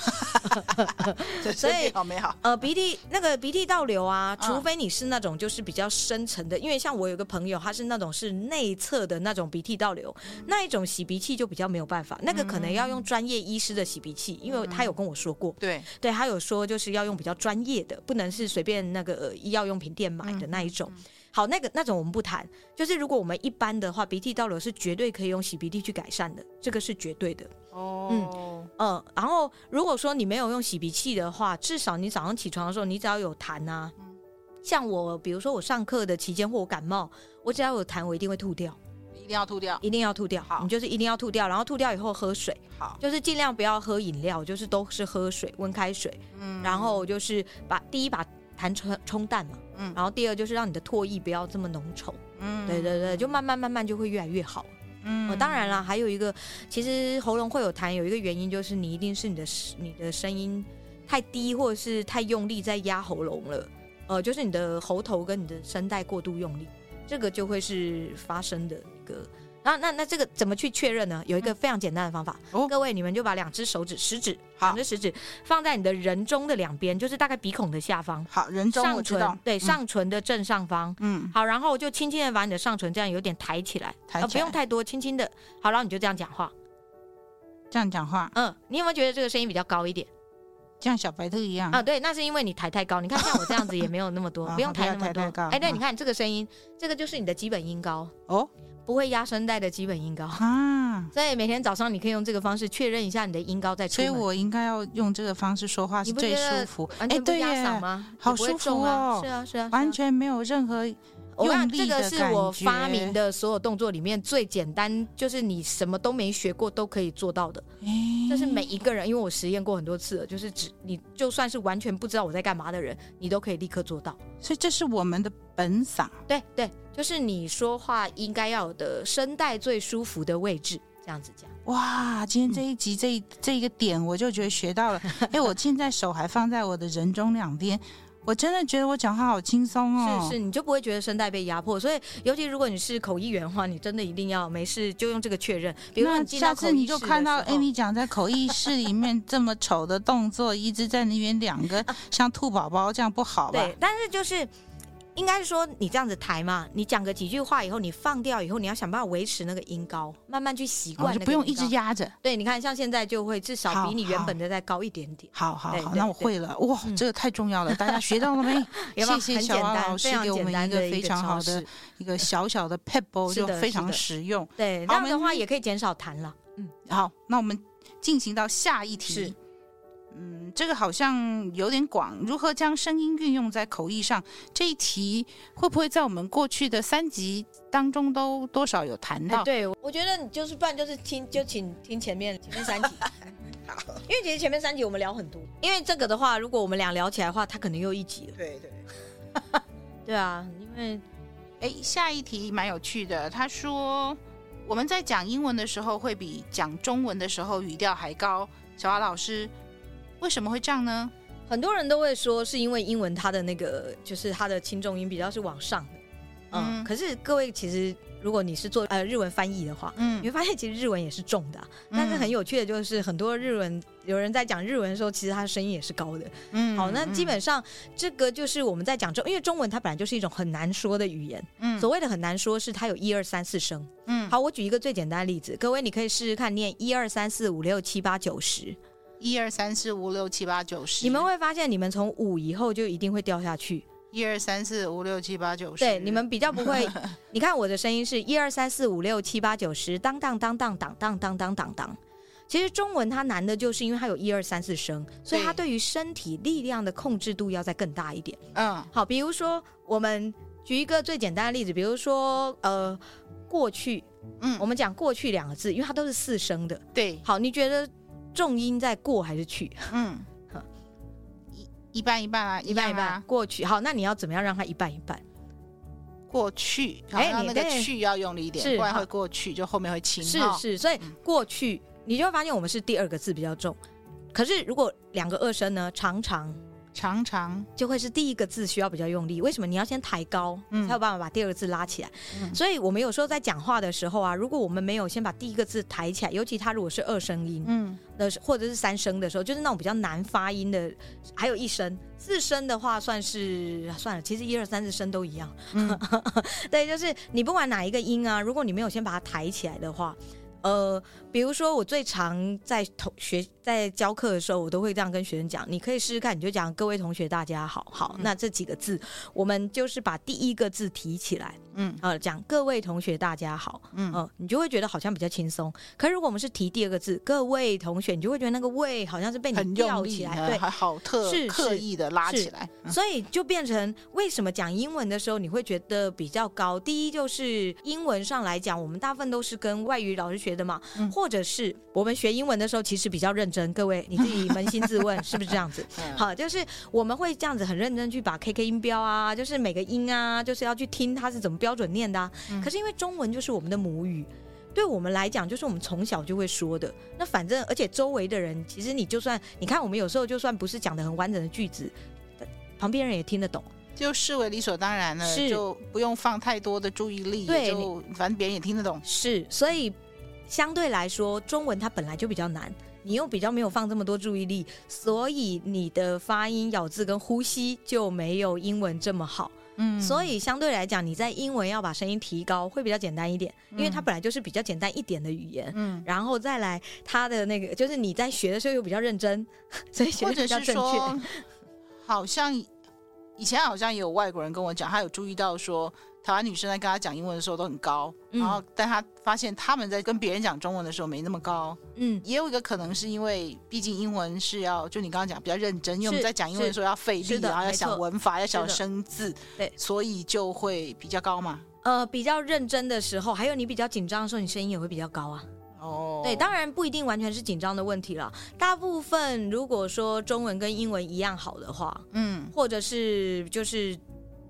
所以好美好。呃，鼻涕那个鼻涕倒流啊，除非你是那种就是比较深层的，因为像我有个朋友，他是那种是内侧的那种鼻涕倒流，嗯、那一种洗鼻器就比较没有办法，那个可能要用专业医师的洗鼻器，因为他有跟我说过，对，对他有说就是要用比较专业的，不。能是随便那个、呃、医药用品店买的那一种。好，那个那种我们不谈。就是如果我们一般的话，鼻涕倒流是绝对可以用洗鼻涕去改善的，这个是绝对的。哦，嗯嗯、呃。然后如果说你没有用洗鼻器的话，至少你早上起床的时候，你只要有痰啊，像我，比如说我上课的期间或我感冒，我只要有痰，我一定会吐掉。一定要吐掉，一定要吐掉。好，你就是一定要吐掉，然后吐掉以后喝水。好，就是尽量不要喝饮料，就是都是喝水，温开水。嗯，然后就是把第一把痰冲冲淡嘛。嗯，然后第二就是让你的唾液不要这么浓稠。嗯，对对对，就慢慢慢慢就会越来越好。嗯，当然啦，还有一个，其实喉咙会有痰，有一个原因就是你一定是你的你的声音太低，或者是太用力在压喉咙了。呃，就是你的喉头跟你的声带过度用力。这个就会是发生的一个，然后那那这个怎么去确认呢？有一个非常简单的方法，哦、各位你们就把两只手指食指，好。两只食指放在你的人中的两边，就是大概鼻孔的下方，好，人中上唇对、嗯、上唇的正上方，嗯，好，然后就轻轻的把你的上唇这样有点抬起来，抬起来、呃、不用太多，轻轻的，好，然后你就这样讲话，这样讲话，嗯，你有没有觉得这个声音比较高一点？像小白兔一样。啊，对，那是因为你抬太高。你看像我这样子也没有那么多，不用抬那么多。哎，对，你看这个声音，这个就是你的基本音高。哦，不会压声带的基本音高啊。所以每天早上你可以用这个方式确认一下你的音高在出。所以我应该要用这个方式说话是最舒服。哎，对呀，好舒服哦，是啊是啊，完全没有任何。我看这个是我发明的所有动作里面最简单，就是你什么都没学过都可以做到的。这是每一个人，因为我实验过很多次了，就是只你就算是完全不知道我在干嘛的人，你都可以立刻做到。所以这是我们的本嗓。对对，就是你说话应该要有的声带最舒服的位置，这样子讲。哇，今天这一集这一这一个点，我就觉得学到了。哎，我现在手还放在我的人中两边。我真的觉得我讲话好轻松哦，是是，你就不会觉得声带被压迫。所以，尤其如果你是口译员的话，你真的一定要没事就用这个确认。比如说，下次你就看到 Amy 讲在口译室里面 这么丑的动作，一直在那边两个 像兔宝宝这样不好吧？对，但是就是应该是说你这样子抬嘛，你讲个几句话以后，你放掉以后，你要想办法维持那个音高，慢慢去习惯，就不用一直压着。对，你看像现在就会至少比你原本的再高一点点。好好好，那我会了。哇，这个太重要了，大家学到了没？谢谢小蛙老师给我们一个非常好的一个小小的 pebble，就非常实用。对，这样的话也可以减少弹了。嗯，好，那我们进行到下一题。嗯，这个好像有点广。如何将声音运用在口译上？这一题会不会在我们过去的三集当中都多少有谈到？对，我觉得你就是不然就是听，就请听前面前面三集。好，因为其实前面三集我们聊很多。因为这个的话，如果我们俩聊起来的话，它可能又一集了。对对。对啊，因为哎，下一题蛮有趣的。他说我们在讲英文的时候会比讲中文的时候语调还高。小华老师。为什么会这样呢？很多人都会说是因为英文它的那个就是它的轻重音比较是往上的，嗯。嗯，可是各位其实如果你是做呃日文翻译的话，嗯，你会发现其实日文也是重的，啊。嗯，但是很有趣的就是很多日文有人在讲日文的时候，其实他的声音也是高的。嗯，好，那基本上这个就是我们在讲中，因为中文它本来就是一种很难说的语言。嗯，所谓的很难说是它有一二三四声。嗯，好，我举一个最简单的例子，各位你可以试试看念一二三四五六七八九十。一二三四五六七八九十，你们会发现，你们从五以后就一定会掉下去。一二三四五六七八九十，对，你们比较不会。你看我的声音是一二三四五六七八九十，当当当当当当当当当当。其实中文它难的就是因为它有一二三四声，所以它对于身体力量的控制度要再更大一点。嗯，好，比如说我们举一个最简单的例子，比如说呃过去，嗯，我们讲过去两个字，因为它都是四声的。对，好，你觉得？重音在过还是去？嗯，一一半一半啊，一半一半。过去好，那你要怎么样让它一半一半？过去，哎，你那个去要用力一点，不然会过去，就后面会轻。是是，所以过去你就会发现我们是第二个字比较重。可是如果两个二声呢？常常。常常就会是第一个字需要比较用力，为什么？你要先抬高，嗯，才有办法把第二个字拉起来。嗯，所以我们有时候在讲话的时候啊，如果我们没有先把第一个字抬起来，尤其它如果是二声音，嗯，的或者是三声的时候，就是那种比较难发音的，还有一声四声的话，算是算了。其实一二三四声都一样，嗯，对，就是你不管哪一个音啊，如果你没有先把它抬起来的话。呃，比如说我最常在同学在教课的时候，我都会这样跟学生讲，你可以试试看，你就讲各位同学大家好，好，那这几个字，我们就是把第一个字提起来。嗯，呃，讲各位同学大家好，嗯、呃，你就会觉得好像比较轻松。可是如果我们是提第二个字，各位同学，你就会觉得那个位好像是被你吊起来，对，还好特是刻意的拉起来，嗯、所以就变成为什么讲英文的时候你会觉得比较高？第一就是英文上来讲，我们大部分都是跟外语老师学的嘛，嗯、或者是我们学英文的时候其实比较认真。各位你自己扪心自问，是不是这样子？好，就是我们会这样子很认真去把 KK 音标啊，就是每个音啊，就是要去听它是怎么标准念的啊。可是因为中文就是我们的母语，对我们来讲就是我们从小就会说的。那反正而且周围的人，其实你就算你看我们有时候就算不是讲的很完整的句子，旁边人也听得懂，就视为理所当然了，是就不用放太多的注意力，对，就反正别人也听得懂。是，所以相对来说，中文它本来就比较难，你又比较没有放这么多注意力，所以你的发音、咬字跟呼吸就没有英文这么好。嗯，所以相对来讲，你在英文要把声音提高会比较简单一点，因为它本来就是比较简单一点的语言。嗯，然后再来它的那个，就是你在学的时候又比较认真，所以学的比较正确。好像以前好像也有外国人跟我讲，他有注意到说。台湾女生在跟他讲英文的时候都很高，嗯、然后但他发现他们在跟别人讲中文的时候没那么高。嗯，也有一个可能是因为毕竟英文是要就你刚刚讲比较认真，因为我们在讲英文的时候要费力，然后要想文法，要想生字，对，所以就会比较高嘛。呃，比较认真的时候，还有你比较紧张的时候，你声音也会比较高啊。哦，对，当然不一定完全是紧张的问题了。大部分如果说中文跟英文一样好的话，嗯，或者是就是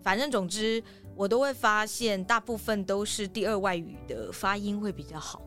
反正总之。我都会发现，大部分都是第二外语的发音会比较好。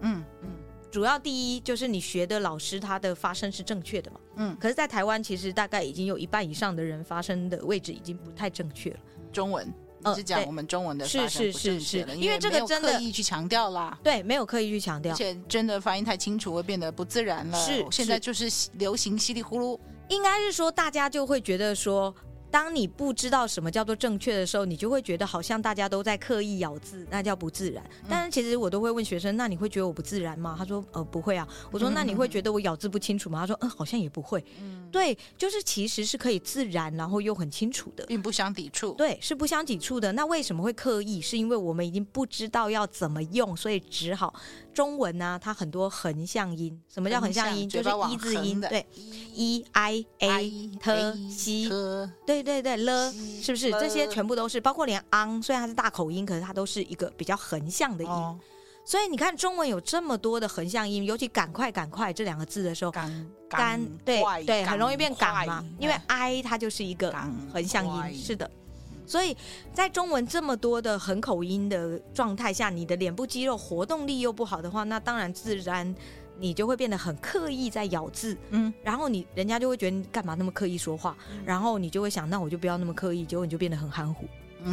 嗯嗯，主要第一就是你学的老师他的发声是正确的嘛。嗯，可是，在台湾其实大概已经有一半以上的人发声的位置已经不太正确了。中文，你是讲我们中文的发声不正确了，因为这个真的刻意去强调啦。对，没有刻意去强调，而且真的发音太清楚会变得不自然了。是，现在就是流行稀里呼噜，应该是说大家就会觉得说。当你不知道什么叫做正确的时候，你就会觉得好像大家都在刻意咬字，那叫不自然。但是其实我都会问学生，那你会觉得我不自然吗？他说呃不会啊。我说那你会觉得我咬字不清楚吗？他说嗯好像也不会。嗯，对，就是其实是可以自然，然后又很清楚的，并不相抵触。对，是不相抵触的。那为什么会刻意？是因为我们已经不知道要怎么用，所以只好。中文呢、啊，它很多横向音。什么叫横向音？就是一字音，对，e i a t c，对对对了，是不是？这些全部都是，包括连 ang，虽然它是大口音，可是它都是一个比较横向的音。哦、所以你看，中文有这么多的横向音，尤其“赶快”“赶快”这两个字的时候，赶赶对对，很容易变“赶”嘛，因为 i 它就是一个横向音，是的。所以在中文这么多的横口音的状态下，你的脸部肌肉活动力又不好的话，那当然自然你就会变得很刻意在咬字，嗯，然后你人家就会觉得你干嘛那么刻意说话，然后你就会想，那我就不要那么刻意，结果你就变得很含糊，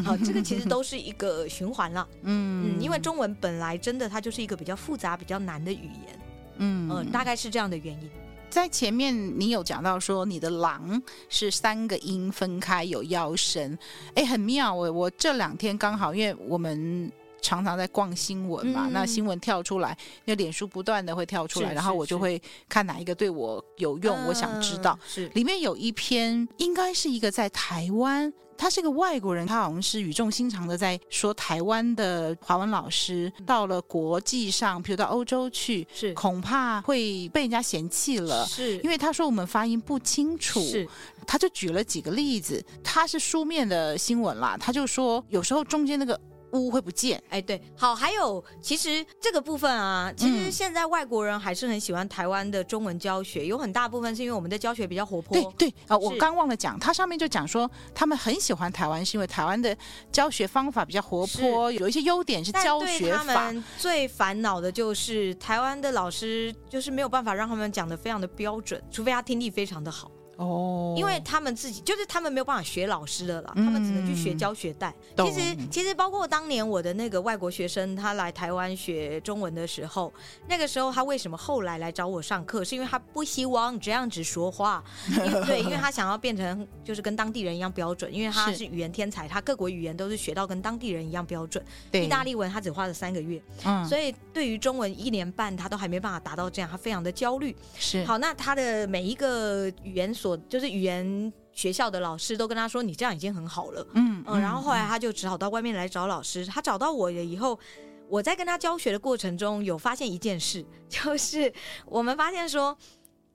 好，这个其实都是一个循环了，嗯。嗯，因为中文本来真的它就是一个比较复杂、比较难的语言，嗯。嗯，大概是这样的原因。在前面你有讲到说你的狼是三个音分开有腰身，哎，很妙。我我这两天刚好，因为我们常常在逛新闻嘛，嗯、那新闻跳出来，那脸书不断的会跳出来，然后我就会看哪一个对我有用，我想知道。是里面有一篇，应该是一个在台湾。他是个外国人，他好像是语重心长的在说台湾的华文老师到了国际上，比如到欧洲去，是。恐怕会被人家嫌弃了，是。因为他说我们发音不清楚，是。他就举了几个例子，他是书面的新闻啦，他就说有时候中间那个。污会不见，哎，对，好，还有，其实这个部分啊，其实现在外国人还是很喜欢台湾的中文教学，嗯、有很大部分是因为我们的教学比较活泼。对对啊，是我刚忘了讲，它上面就讲说，他们很喜欢台湾，是因为台湾的教学方法比较活泼，有一些优点是教学法。他们最烦恼的就是台湾的老师就是没有办法让他们讲的非常的标准，除非他听力非常的好。哦，因为他们自己就是他们没有办法学老师的了，他们只能去学教学带。其实其实包括当年我的那个外国学生，他来台湾学中文的时候，那个时候他为什么后来来找我上课，是因为他不希望这样子说话，因为对，因为他想要变成就是跟当地人一样标准，因为他是语言天才，他各国语言都是学到跟当地人一样标准。对，意大利文他只花了三个月，嗯，所以对于中文一年半他都还没办法达到这样，他非常的焦虑。是，好，那他的每一个语言所。就是语言学校的老师都跟他说：“你这样已经很好了。”嗯嗯，然后后来他就只好到外面来找老师。他找到我了以后，我在跟他教学的过程中有发现一件事，就是我们发现说，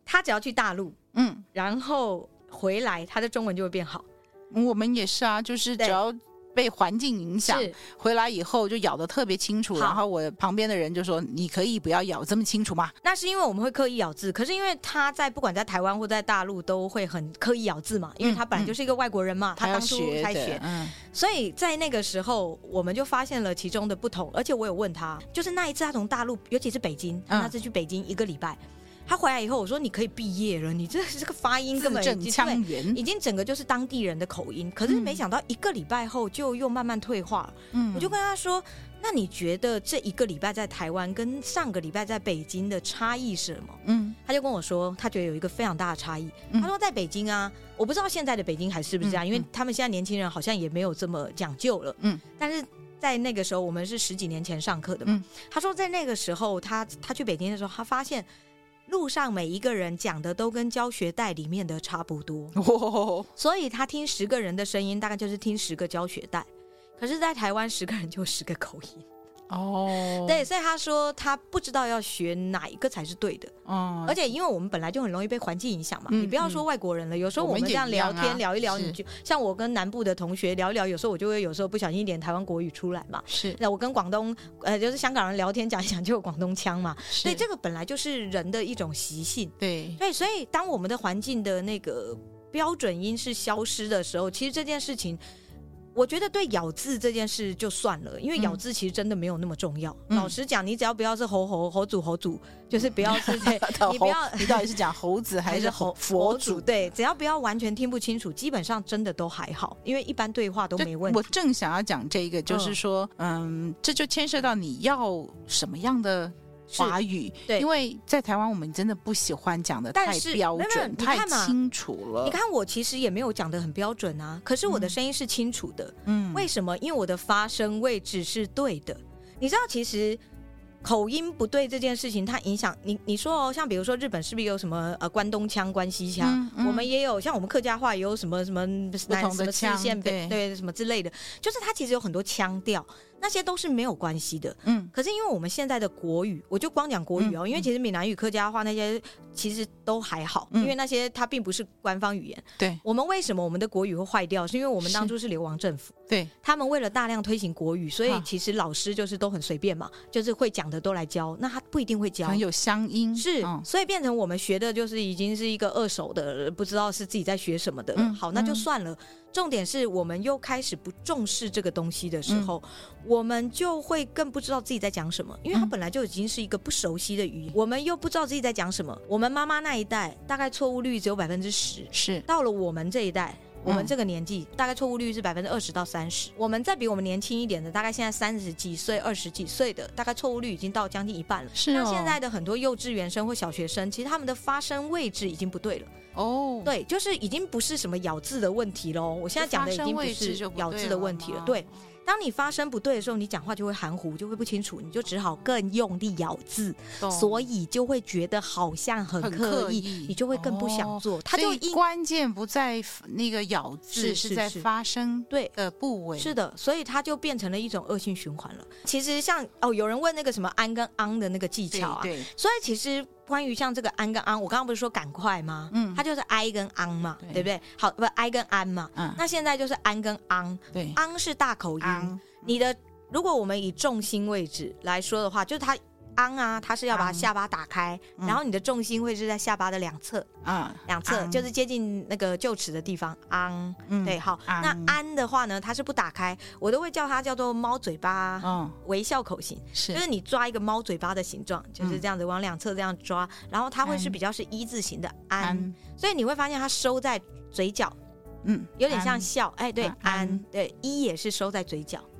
他只要去大陆，嗯，然后回来，他的中文就会变好。我们也是啊，就是只要。被环境影响，回来以后就咬得特别清楚。然后我旁边的人就说：“你可以不要咬这么清楚吗？”那是因为我们会刻意咬字，可是因为他在不管在台湾或在大陆都会很刻意咬字嘛，因为他本来就是一个外国人嘛，嗯、他当初才学，嗯，所以在那个时候我们就发现了其中的不同。而且我有问他，就是那一次他从大陆，尤其是北京，那次去北京一个礼拜。他回来以后，我说你可以毕业了，你这这个发音根本已经腔圆，已经整个就是当地人的口音。可是没想到一个礼拜后就又慢慢退化了。嗯，我就跟他说：“那你觉得这一个礼拜在台湾跟上个礼拜在北京的差异是什么？”嗯，他就跟我说，他觉得有一个非常大的差异。他说在北京啊，我不知道现在的北京还是不是这样，因为他们现在年轻人好像也没有这么讲究了。嗯，但是在那个时候，我们是十几年前上课的嘛。他说在那个时候，他他去北京的时候，他发现。路上每一个人讲的都跟教学带里面的差不多，所以他听十个人的声音，大概就是听十个教学带。可是，在台湾，十个人就十个口音。哦，oh. 对，所以他说他不知道要学哪一个才是对的。哦，oh. 而且因为我们本来就很容易被环境影响嘛，嗯、你不要说外国人了，有时候我们这样聊天聊一聊，你就像我跟南部的同学聊一聊，有时候我就会有时候不小心一点台湾国语出来嘛。是，那我跟广东呃就是香港人聊天讲一讲就有广东腔嘛。是所以这个本来就是人的一种习性。对，对，所以当我们的环境的那个标准音是消失的时候，其实这件事情。我觉得对咬字这件事就算了，因为咬字其实真的没有那么重要。嗯、老实讲，你只要不要是猴猴猴祖猴祖，就是不要是 对，你不要，你到底是讲猴子还是猴佛祖？对，只要不要完全听不清楚，基本上真的都还好，因为一般对话都没问题。我正想要讲这个，就是说，嗯，嗯，这就牵涉到你要什么样的华语。对，因为在台湾我们真的不喜欢讲的太标准、太清楚了。你看我其实也没有讲的很标准啊，可是我的声音是清楚的。嗯，为什么？因为我的发声位置是对的。你知道，其实。口音不对这件事情，它影响你。你说哦，像比如说日本是不是有什么呃关东腔、关西腔？嗯嗯、我们也有，像我们客家话也有什么什么不同的腔，对对什么之类的，就是它其实有很多腔调。那些都是没有关系的，嗯，可是因为我们现在的国语，我就光讲国语哦，嗯、因为其实闽南语、客家话那些其实都还好，嗯、因为那些它并不是官方语言。对，我们为什么我们的国语会坏掉？是因为我们当初是流亡政府，对，他们为了大量推行国语，所以其实老师就是都很随便嘛，就是会讲的都来教，那他不一定会教，很有乡音，是，嗯、所以变成我们学的就是已经是一个二手的，不知道是自己在学什么的。嗯、好，那就算了。重点是我们又开始不重视这个东西的时候，嗯、我们就会更不知道自己在讲什么，因为它本来就已经是一个不熟悉的语言，嗯、我们又不知道自己在讲什么。我们妈妈那一代大概错误率只有百分之十，是到了我们这一代，我们这个年纪、嗯、大概错误率是百分之二十到三十。我们再比我们年轻一点的，大概现在三十几岁、二十几岁的，大概错误率已经到将近一半了。是哦，那现在的很多幼稚园生或小学生，其实他们的发声位置已经不对了。哦，对，就是已经不是什么咬字的问题喽。我现在讲的已经不是咬字的问题了。对，当你发声不对的时候，你讲话就会含糊，就会不清楚，你就只好更用力咬字，所以就会觉得好像很刻意，你就会更不想做。它就关键不在那个咬字，是在发声对的部位。是的，所以它就变成了一种恶性循环了。其实像哦，有人问那个什么安跟昂的那个技巧啊，对，所以其实。关于像这个安跟昂，我刚刚不是说赶快吗？嗯，它就是哀跟昂嘛，对，对不对？好，不哀跟安嘛。嗯，那现在就是安跟昂。对，昂是大口音。你的如果我们以重心位置来说的话，就是它。昂啊，它是要把下巴打开，嗯、然后你的重心会是在下巴的两侧，啊、嗯，两侧就是接近那个臼齿的地方。昂，嗯，对，好。嗯、那安的话呢，它是不打开，我都会叫它叫做猫嘴巴，嗯，微笑口型，是，就是你抓一个猫嘴巴的形状，就是这样子往两侧这样抓，然后它会是比较是一字形的安，安。所以你会发现它收在嘴角，嗯，有点像笑，哎，对，安，对，一也是收在嘴角，对。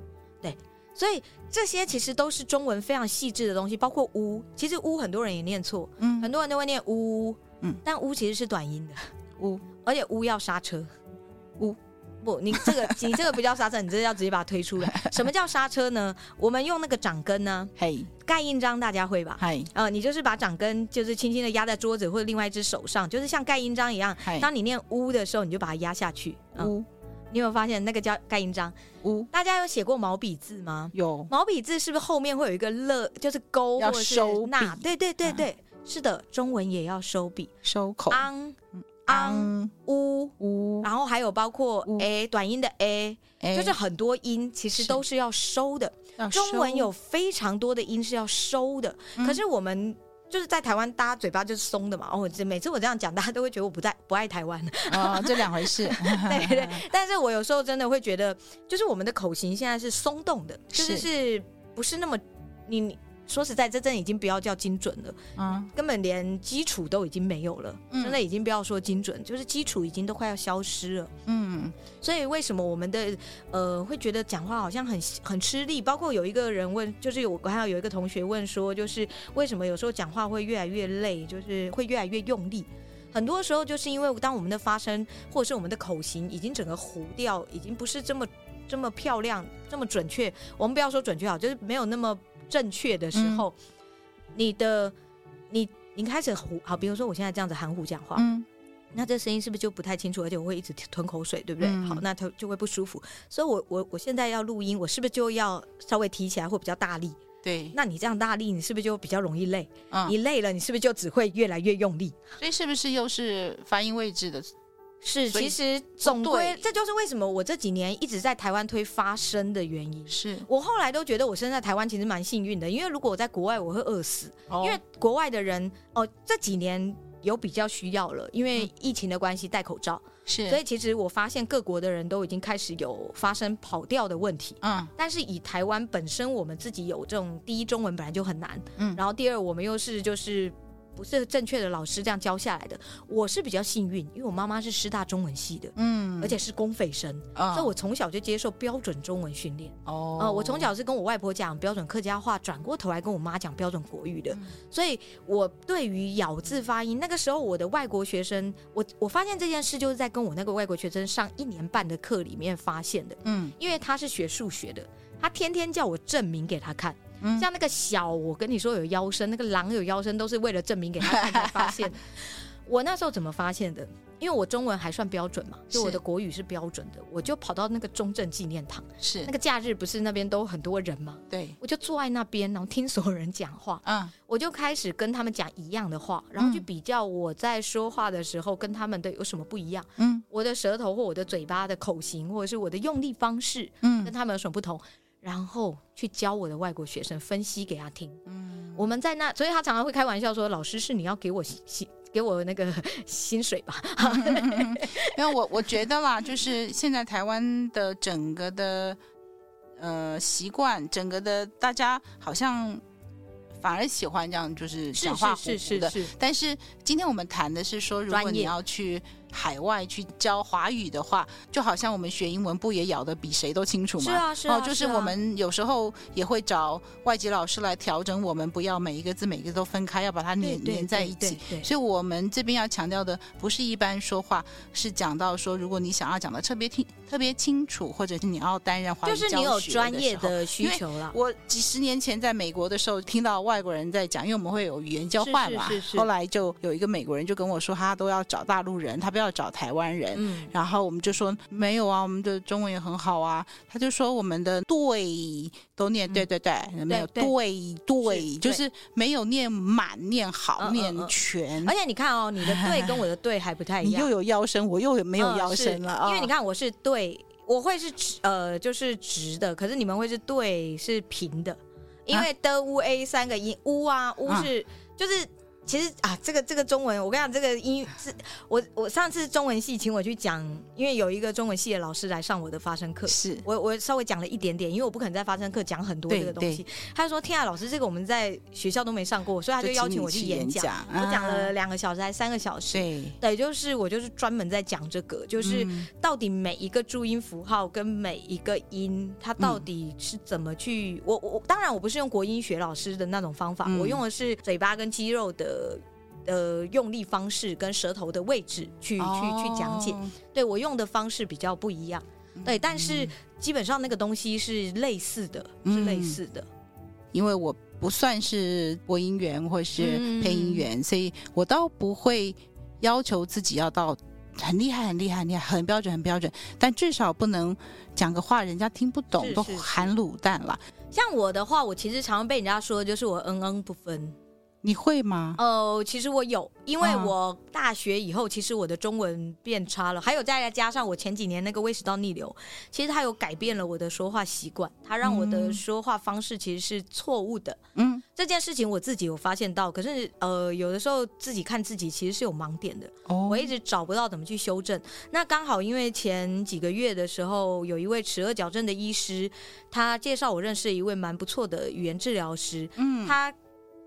所以这些其实都是中文非常细致的东西，包括“乌”，其实“乌”很多人也念错，嗯，很多人都会念“乌”，嗯，但“乌”其实是短音的，“ 乌”，而且“乌”要刹车，“乌”不，你这个你这个不叫刹车，你这个要直接把它推出来。什么叫刹车呢？我们用那个掌根呢，嘿，盖印章大家会吧？嘿，呃，你就是把掌根就是轻轻的压在桌子或者另外一只手上，就是像盖印章一样。当你念“乌”的时候，你就把它压下去，乌。你有没有发现那个叫盖印章？呜，大家有写过毛笔字吗？有。毛笔字是不是后面会有一个勒，就是勾或者是捺？对对对对，是的，中文也要收笔，收口。昂昂呜呜，然后还有包括 a 短音的 a，就是很多音其实都是要收的。中文有非常多的音是要收的，可是我们。就是在台湾，大家嘴巴就是松的嘛。哦，每次我这样讲，大家都会觉得我不在不爱台湾。哦，这两回事。对对，但是我有时候真的会觉得，就是我们的口型现在是松动的，就是是不是那么你。说实在，这真已经不要叫精准了，嗯，根本连基础都已经没有了，嗯，真的已经不要说精准，就是基础已经都快要消失了，嗯，所以为什么我们的呃会觉得讲话好像很很吃力？包括有一个人问，就是有我还有有一个同学问说，就是为什么有时候讲话会越来越累，就是会越来越用力？很多时候就是因为当我们的发声或者是我们的口型已经整个糊掉，已经不是这么这么漂亮、这么准确。我们不要说准确好，就是没有那么。正确的时候，嗯、你的你你开始糊好，比如说我现在这样子含糊讲话，嗯，那这声音是不是就不太清楚，而且我会一直吞口水，对不对？嗯、好，那它就会不舒服。所以我我我现在要录音，我是不是就要稍微提起来，会比较大力？对，那你这样大力，你是不是就比较容易累？嗯，你累了，你是不是就只会越来越用力？所以是不是又是发音位置的？是，其实总归这就是为什么我这几年一直在台湾推发声的原因。是我后来都觉得我生在台湾其实蛮幸运的，因为如果我在国外我会饿死。哦、因为国外的人哦这几年有比较需要了，因为疫情的关系戴口罩。是，所以其实我发现各国的人都已经开始有发生跑调的问题。嗯，但是以台湾本身我们自己有这种第一中文本来就很难。嗯，然后第二我们又是就是。不是正确的老师这样教下来的。我是比较幸运，因为我妈妈是师大中文系的，嗯，而且是公费生，哦、所以我从小就接受标准中文训练。哦，呃、我从小是跟我外婆讲标准客家话，转过头来跟我妈讲标准国语的，嗯、所以我对于咬字发音，那个时候我的外国学生，我我发现这件事就是在跟我那个外国学生上一年半的课里面发现的，嗯，因为他是学数学的，他天天叫我证明给他看。像那个小，我跟你说有腰身，那个狼有腰身，都是为了证明给他看才发现。我那时候怎么发现的？因为我中文还算标准嘛，就我的国语是标准的，我就跑到那个中正纪念堂，是。那个假日不是那边都很多人吗？对，我就坐在那边，然后听所有人讲话，嗯，我就开始跟他们讲一样的话，然后去比较我在说话的时候跟他们的有什么不一样，嗯，我的舌头或我的嘴巴的口型或者是我的用力方式，嗯，跟他们有什么不同。然后去教我的外国学生分析给他听。嗯，我们在那，所以他常常会开玩笑说：“老师是你要给我薪，给我那个薪水吧？” 因为我我觉得啦，就是现在台湾的整个的呃习惯，整个的大家好像。反而喜欢这样，就是讲话的。是是是是是，但是今天我们谈的是说，如果你要去海外去教华语的话，就好像我们学英文不也咬得比谁都清楚吗？是啊，是啊。哦，就是我们有时候也会找外籍老师来调整我们，不要每一个字每个字都分开，要把它粘粘在一起。所以，我们这边要强调的不是一般说话，是讲到说，如果你想要讲的特别听。特别清楚，或者是你要担任华语教学的时候，就是你有专业的需求了。我几十年前在美国的时候，听到外国人在讲，因为我们会有语言交换嘛。是是是是。后来就有一个美国人就跟我说，他都要找大陆人，他不要找台湾人。嗯。然后我们就说没有啊，我们的中文也很好啊。他就说我们的对都念对对对，嗯、没有对对，对，就是没有念满、念好、嗯、念全。而且你看哦，你的对跟我的对还不太一 样。你又有腰身，我又没有腰身了。嗯、因为你看我是对。对，我会是直，呃，就是直的，可是你们会是对，是平的，因为的、乌、a 三个音，乌啊，乌是，就是。其实啊，这个这个中文，我跟你讲，这个英语是我我上次中文系请我去讲，因为有一个中文系的老师来上我的发声课，是我我稍微讲了一点点，因为我不可能在发声课讲很多这个东西。他就说：“天啊，老师，这个我们在学校都没上过，所以他就邀请我去演讲。啊”我讲了两个小时还是三个小时？对，对，就是我就是专门在讲这个，就是到底每一个注音符号跟每一个音，它到底是怎么去？嗯、我我当然我不是用国音学老师的那种方法，嗯、我用的是嘴巴跟肌肉的。呃，呃，用力方式跟舌头的位置去、oh. 去去讲解，对，我用的方式比较不一样，对，但是基本上那个东西是类似的，嗯、是类似的。因为我不算是播音员或是配音员，嗯、所以我倒不会要求自己要到很厉害、很厉害、很厉害、很标准、很标准，但至少不能讲个话人家听不懂，都含卤蛋了。像我的话，我其实常常被人家说，就是我嗯嗯不分。你会吗？哦、呃，其实我有，因为我大学以后，其实我的中文变差了，还有再加上我前几年那个胃食道逆流，其实它有改变了我的说话习惯，它让我的说话方式其实是错误的。嗯，这件事情我自己有发现到，可是呃，有的时候自己看自己其实是有盲点的，哦，我一直找不到怎么去修正。那刚好因为前几个月的时候，有一位齿顎矫正的医师，他介绍我认识一位蛮不错的语言治疗师，嗯，他。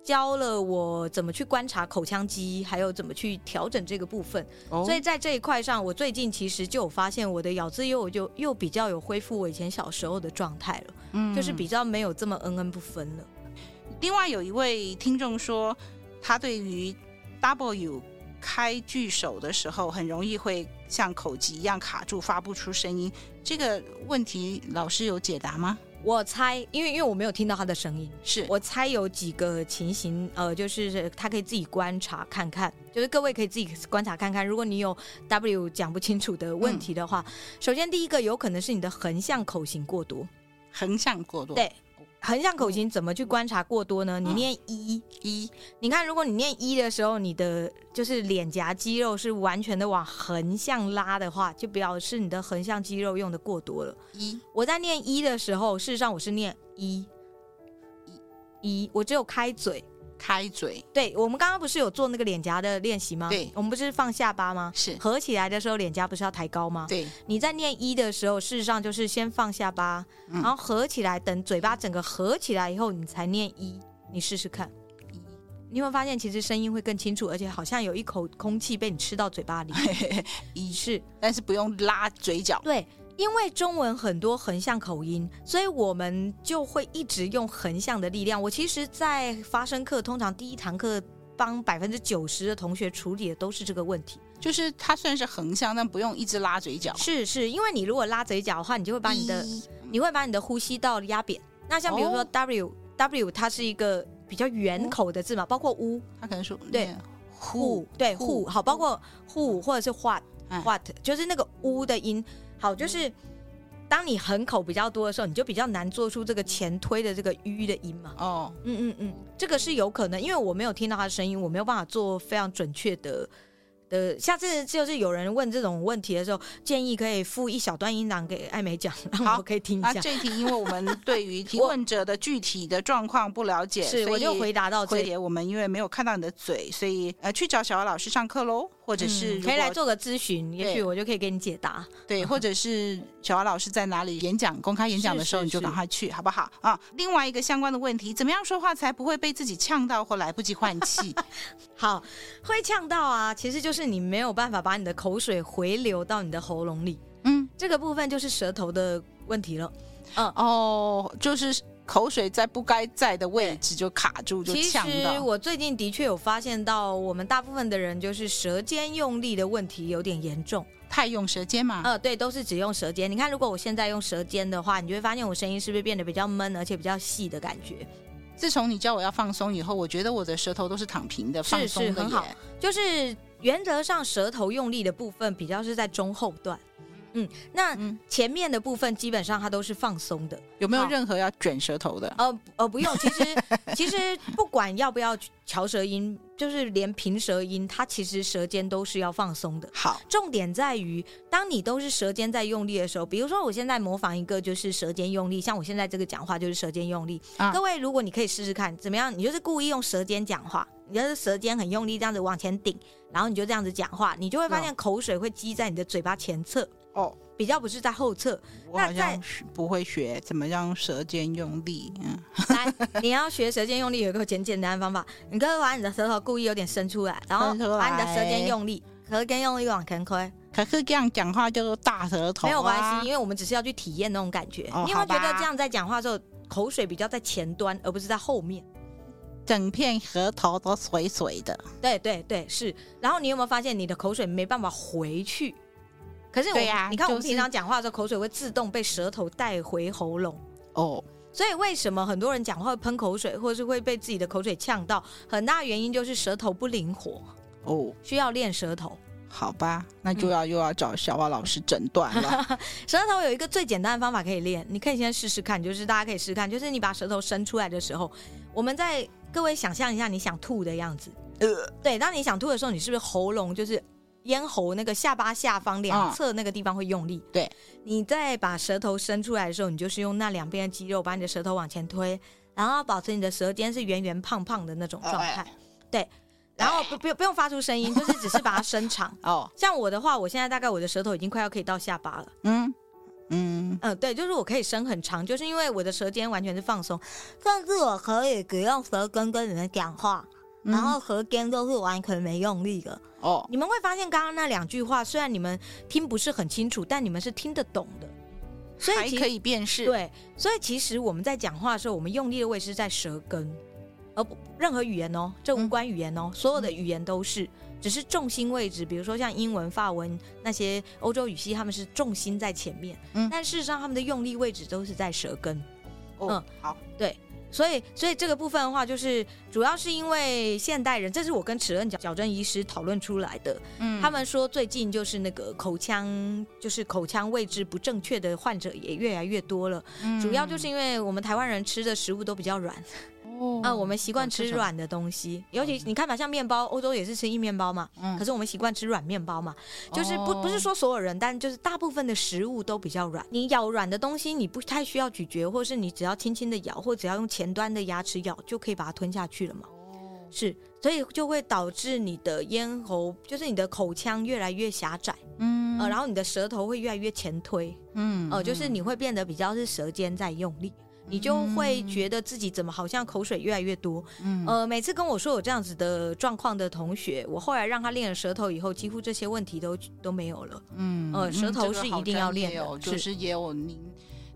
教了我怎么去观察口腔肌，还有怎么去调整这个部分。Oh. 所以在这一块上，我最近其实就有发现，我的咬字又就又比较有恢复我以前小时候的状态了，嗯，就是比较没有这么嗯嗯不分了。另外有一位听众说，他对于 W 开句首的时候，很容易会像口疾一样卡住，发不出声音。这个问题老师有解答吗？我猜，因为因为我没有听到他的声音，是。我猜有几个情形，呃，就是他可以自己观察看看，就是各位可以自己观察看看，如果你有 W 讲不清楚的问题的话，嗯、首先第一个有可能是你的横向口型过多，横向过多，对。横向口型怎么去观察过多呢？你念一一，你看，如果你念一的时候，你的就是脸颊肌肉是完全的往横向拉的话，就表示你的横向肌肉用的过多了。一，我在念一的时候，事实上我是念一一一，我只有开嘴。开嘴，对，我们刚刚不是有做那个脸颊的练习吗？对，我们不是放下巴吗？是合起来的时候，脸颊不是要抬高吗？对，你在念一的时候，事实上就是先放下巴，嗯、然后合起来，等嘴巴整个合起来以后，你才念一，你试试看。你有没有发现其实声音会更清楚，而且好像有一口空气被你吃到嘴巴里？一是，但是不用拉嘴角。对，因为中文很多横向口音，所以我们就会一直用横向的力量。我其实，在发声课通常第一堂课帮百分之九十的同学处理的都是这个问题，就是它虽然是横向，但不用一直拉嘴角。是是，因为你如果拉嘴角的话，你就会把你的你会把你的呼吸道压扁。那像比如说 W、哦、W，它是一个。比较圆口的字嘛，包括 U，它可能是对，who 对 who 好，包括 who 或者是 what what，就是那个 U 的音。好，就是当你横口比较多的时候，你就比较难做出这个前推的这个 u 的音嘛。哦，嗯嗯嗯，这个是有可能，因为我没有听到他的声音，我没有办法做非常准确的。的下次就是有人问这种问题的时候，建议可以附一小段音档给艾美讲，然后我可以听一下。那这题因为我们对于提 问者的具体的状况不了解，是我就回答到这里。我们因为没有看到你的嘴，所以呃去找小姚老师上课喽。或者是、嗯、可以来做个咨询，也许我就可以给你解答。对，或者是小华老师在哪里演讲、公开演讲的时候，你就赶快去，好不好啊？另外一个相关的问题，怎么样说话才不会被自己呛到或来不及换气？好，会呛到啊，其实就是你没有办法把你的口水回流到你的喉咙里。嗯，这个部分就是舌头的问题了。嗯，哦，就是。口水在不该在的位置就卡住，就呛到。其实我最近的确有发现到，我们大部分的人就是舌尖用力的问题有点严重，太用舌尖嘛？呃，对，都是只用舌尖。你看，如果我现在用舌尖的话，你就会发现我声音是不是变得比较闷，而且比较细的感觉？自从你教我要放松以后，我觉得我的舌头都是躺平的，放松很好。就是原则上舌头用力的部分比较是在中后段。嗯，那前面的部分基本上它都是放松的，有没有任何要卷舌头的？呃呃，不用。其实其实不管要不要翘舌音，就是连平舌音，它其实舌尖都是要放松的。好，重点在于，当你都是舌尖在用力的时候，比如说我现在模仿一个就是舌尖用力，像我现在这个讲话就是舌尖用力。啊，各位，如果你可以试试看怎么样，你就是故意用舌尖讲话，你就是舌尖很用力这样子往前顶，然后你就这样子讲话，你就会发现口水会积在你的嘴巴前侧。哦，比较不是在后侧。我好像不会学怎么样舌尖用力。嗯，来，你要学舌尖用力，有一个简简单的方法，你可以把你的舌头故意有点伸出来，然后把你的舌尖用力，舌尖用力往前推。可是这样讲话就是大舌头啊。没有关系，因为我们只是要去体验那种感觉。哦，你有没有觉得这样在讲话的时候，口水比较在前端，而不是在后面？整片舌头都水水的。对对对，是。然后你有没有发现，你的口水没办法回去？可是我，呀你看我们平常讲话的时候，口水会自动被舌头带回喉咙。哦，所以为什么很多人讲话会喷口水，或是会被自己的口水呛到？很大原因就是舌头不灵活。哦，需要练舌头。好吧，那就要又要找小蛙老师诊断了。嗯、舌头有一个最简单的方法可以练，你可以先试试看，就是大家可以试试看，就是你把舌头伸出来的时候，我们在各位想象一下你想吐的样子。呃，对，当你想吐的时候，你是不是喉咙就是？咽喉那个下巴下方两侧那个地方会用力，嗯、对，你再把舌头伸出来的时候，你就是用那两边的肌肉把你的舌头往前推，然后保持你的舌尖是圆圆胖胖的那种状态，对，然后不不不用发出声音，就是只是把它伸长。哦，像我的话，我现在大概我的舌头已经快要可以到下巴了。嗯嗯。嗯，对，就是我可以伸很长，就是因为我的舌尖完全是放松，甚至我可以只用舌根跟你们讲话。然后舌根都是完全没用力的哦。你们会发现刚刚那两句话，虽然你们听不是很清楚，但你们是听得懂的，所以还可以辨识。对，所以其实我们在讲话的时候，我们用力的位置是在舌根，而不任何语言哦，这无关语言哦，所有的语言都是，只是重心位置。比如说像英文、法文那些欧洲语系，他们是重心在前面，嗯，但事实上他们的用力位置都是在舌根。嗯，好，对。所以，所以这个部分的话，就是主要是因为现代人，这是我跟齿轮矫矫正医师讨论出来的。嗯，他们说最近就是那个口腔，就是口腔位置不正确的患者也越来越多了。嗯，主要就是因为我们台湾人吃的食物都比较软。哦，啊，我们习惯吃软的东西，尤其你看吧，像面包，欧洲也是吃硬面包嘛。嗯，可是我们习惯吃软面包嘛，就是不不是说所有人，但就是大部分的食物都比较软。你咬软的东西，你不太需要咀嚼，或是你只要轻轻的咬，或只要用前端的牙齿咬，就可以把它吞下去了嘛。哦，是，所以就会导致你的咽喉，就是你的口腔越来越狭窄。嗯，呃，然后你的舌头会越来越前推。嗯，哦，呃，就是你会变得比较是舌尖在用力。你就会觉得自己怎么好像口水越来越多。嗯，呃，每次跟我说有这样子的状况的同学，我后来让他练了舌头以后，几乎这些问题都都没有了。嗯，呃，舌头是一定要练的，嗯这个、就是也有您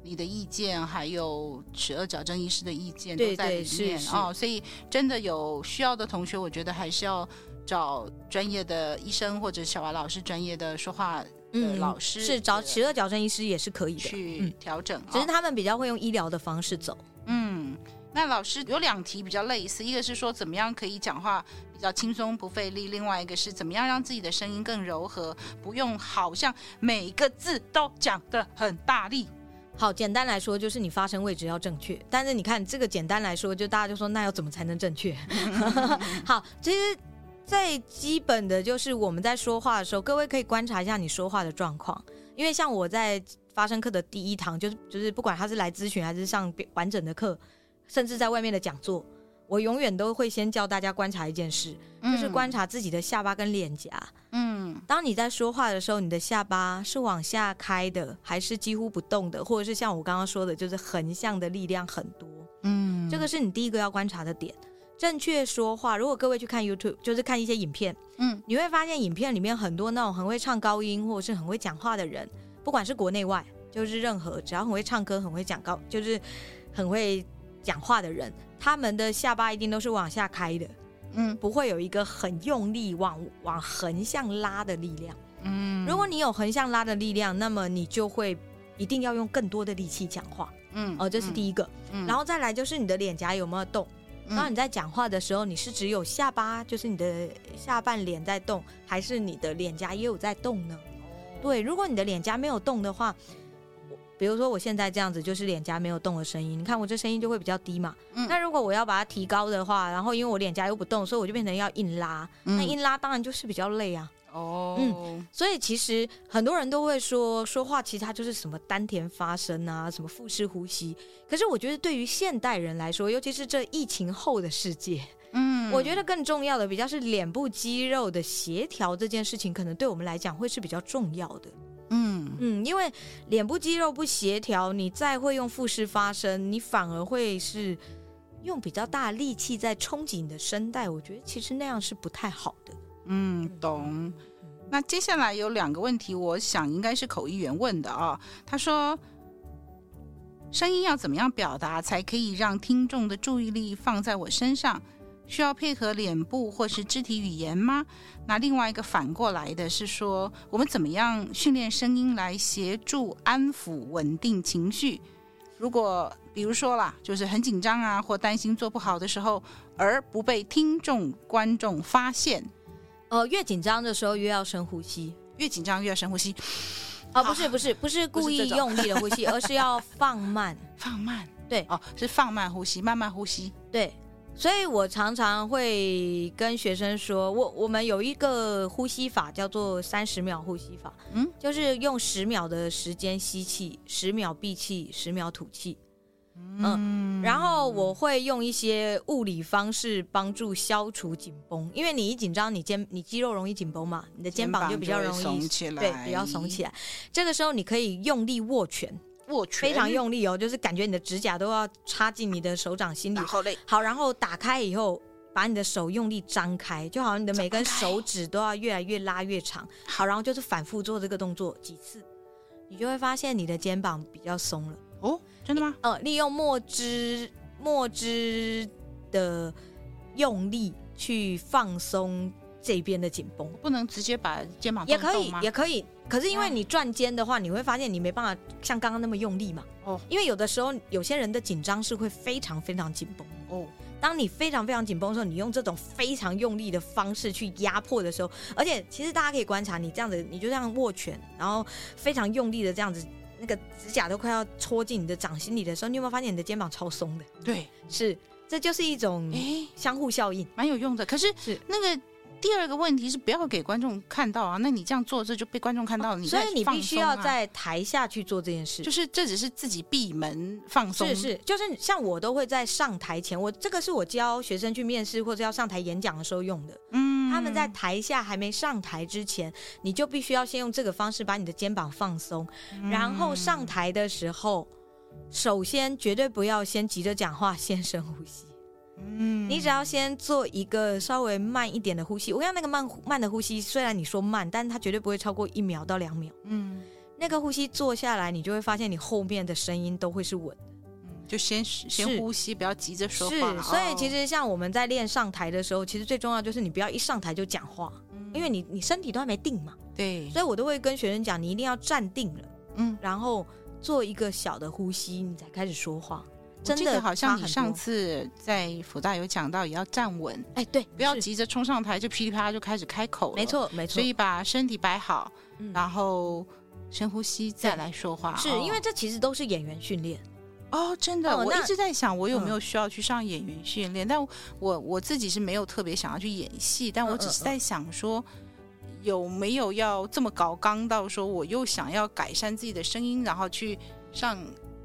你的意见，还有齿顎矫正医师的意见都在里面哦。所以真的有需要的同学，我觉得还是要找专业的医生或者小娃老师专业的说话。嗯，老师是找齿顎矫正医师也是可以的，去调整，只是他们比较会用医疗的方式走。嗯，那老师有两题比较类似，一个是说怎么样可以讲话比较轻松不费力，另外一个是怎么样让自己的声音更柔和，不用好像每一个字都讲的很大力。好，简单来说就是你发声位置要正确，但是你看这个简单来说，就大家就说那要怎么才能正确？好，其实。最基本的就是我们在说话的时候，各位可以观察一下你说话的状况。因为像我在发声课的第一堂，就是就是不管他是来咨询还是上完整的课，甚至在外面的讲座，我永远都会先教大家观察一件事，就是观察自己的下巴跟脸颊。嗯，当你在说话的时候，你的下巴是往下开的，还是几乎不动的，或者是像我刚刚说的，就是横向的力量很多？嗯，这个是你第一个要观察的点。正确说话，如果各位去看 YouTube，就是看一些影片，嗯，你会发现影片里面很多那种很会唱高音或者是很会讲话的人，不管是国内外，就是任何只要很会唱歌、很会讲高，就是很会讲话的人，他们的下巴一定都是往下开的，嗯，不会有一个很用力往往横向拉的力量，嗯，如果你有横向拉的力量，那么你就会一定要用更多的力气讲话，嗯，哦，这是第一个，嗯，然后再来就是你的脸颊有没有动。当你在讲话的时候，你是只有下巴，就是你的下半脸在动，还是你的脸颊也有在动呢？对，如果你的脸颊没有动的话，比如说我现在这样子，就是脸颊没有动的声音，你看我这声音就会比较低嘛。嗯。那如果我要把它提高的话，然后因为我脸颊又不动，所以我就变成要硬拉。那硬拉当然就是比较累啊。哦，嗯，所以其实很多人都会说，说话其实它就是什么丹田发声啊，什么腹式呼吸。可是我觉得对于现代人来说，尤其是这疫情后的世界，嗯，我觉得更重要的比较是脸部肌肉的协调这件事情，可能对我们来讲会是比较重要的。嗯嗯，因为脸部肌肉不协调，你再会用腹式发声，你反而会是用比较大力气在冲击你的声带。我觉得其实那样是不太好的。嗯，懂。那接下来有两个问题，我想应该是口译员问的啊。他说，声音要怎么样表达才可以让听众的注意力放在我身上？需要配合脸部或是肢体语言吗？那另外一个反过来的是说，我们怎么样训练声音来协助安抚、稳定情绪？如果比如说啦，就是很紧张啊，或担心做不好的时候，而不被听众、观众发现。呃，越紧张的时候越要深呼吸，越紧张越要深呼吸。哦，不是不是不是故意用力的呼吸，而是要 放慢放慢。对，哦，是放慢呼吸，慢慢呼吸。对，所以我常常会跟学生说，我我们有一个呼吸法叫做三十秒呼吸法，嗯，就是用十秒的时间吸气，十秒闭气，十秒吐气。嗯，然后我会用一些物理方式帮助消除紧绷，因为你一紧张，你肩你肌肉容易紧绷嘛，你的肩膀就比较容易耸起来，对，比较耸起来。这个时候你可以用力握拳，握拳非常用力哦，就是感觉你的指甲都要插进你的手掌心里。好嘞，好，然后打开以后，把你的手用力张开，就好像你的每根手指都要越来越拉越长。好，然后就是反复做这个动作几次，你就会发现你的肩膀比较松了。哦。真的吗？呃，利用墨汁墨汁的用力去放松这边的紧绷，不能直接把肩膀也可以，也可以。可是因为你转肩的话，你会发现你没办法像刚刚那么用力嘛。哦，因为有的时候有些人的紧张是会非常非常紧绷。哦，当你非常非常紧绷的时候，你用这种非常用力的方式去压迫的时候，而且其实大家可以观察，你这样子，你就这样握拳，然后非常用力的这样子。那个指甲都快要戳进你的掌心里的时候，你有没有发现你的肩膀超松的？对，是，这就是一种相互效应，蛮有用的。可是是。那个第二个问题是不要给观众看到啊，那你这样做这就被观众看到了，你、啊、所以你必须要在台下去做这件事，就是这只是自己闭门放松，是是，就是像我都会在上台前，我这个是我教学生去面试或者要上台演讲的时候用的，嗯。他们在台下还没上台之前，你就必须要先用这个方式把你的肩膀放松，然后上台的时候，首先绝对不要先急着讲话，先深呼吸。嗯，你只要先做一个稍微慢一点的呼吸。我讲那个慢慢的呼吸，虽然你说慢，但是它绝对不会超过一秒到两秒。嗯，那个呼吸做下来，你就会发现你后面的声音都会是稳的。就先先呼吸，不要急着说话。是，所以其实像我们在练上台的时候，其实最重要就是你不要一上台就讲话，嗯、因为你你身体都还没定嘛。对，所以我都会跟学生讲，你一定要站定了，嗯，然后做一个小的呼吸，你才开始说话。真的好像你上次在福大有讲到，也要站稳。哎，对，不要急着冲上台就噼里啪啦就开始开口。没错，没错。所以把身体摆好，嗯、然后深呼吸再来说话。是、哦、因为这其实都是演员训练。哦，真的，哦、我一直在想，我有没有需要去上演员训练？嗯、但我我自己是没有特别想要去演戏，但我只是在想说，有没有要这么高刚到说，我又想要改善自己的声音，然后去上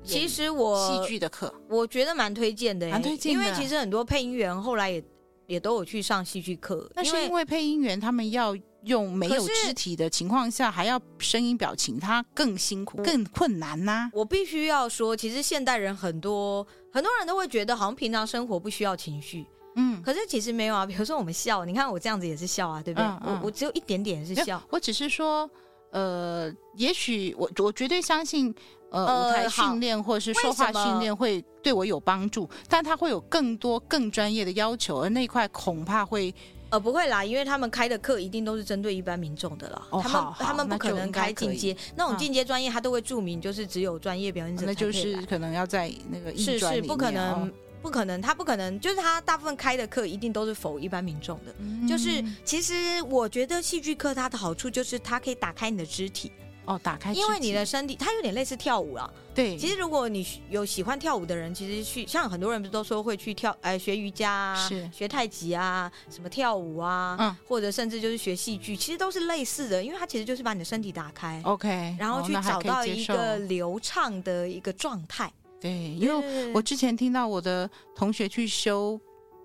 其实我戏剧的课，我觉得蛮推荐的，蛮推荐的，因为其实很多配音员后来也也都有去上戏剧课，那是因为配音员他们要。用没有肢体的情况下，还要声音表情，他更辛苦、更困难呐、啊。我必须要说，其实现代人很多很多人都会觉得，好像平常生活不需要情绪。嗯，可是其实没有啊。比如说我们笑，你看我这样子也是笑啊，对不对？嗯嗯、我我只有一点点是笑。我只是说，呃，也许我我绝对相信，呃，舞台训练或者是说话训练会对我有帮助，但它会有更多更专业的要求，而那一块恐怕会。呃，不会啦，因为他们开的课一定都是针对一般民众的啦。哦，他们他们不可能开进阶，那，那种进阶专业，他都会注明就是只有专业表演者。那就是可能要在那个是是不可能，不可能，他不可能，就是他大部分开的课一定都是否一般民众的。嗯、就是其实我觉得戏剧课它的好处就是它可以打开你的肢体。哦，打开，因为你的身体，它有点类似跳舞啊。对，其实如果你有喜欢跳舞的人，其实去像很多人不是都说会去跳，哎，学瑜伽啊，是。学太极啊，什么跳舞啊，嗯，或者甚至就是学戏剧，其实都是类似的，因为它其实就是把你的身体打开，OK，然后去找到一个流畅的一个状态。对，因为我之前听到我的同学去修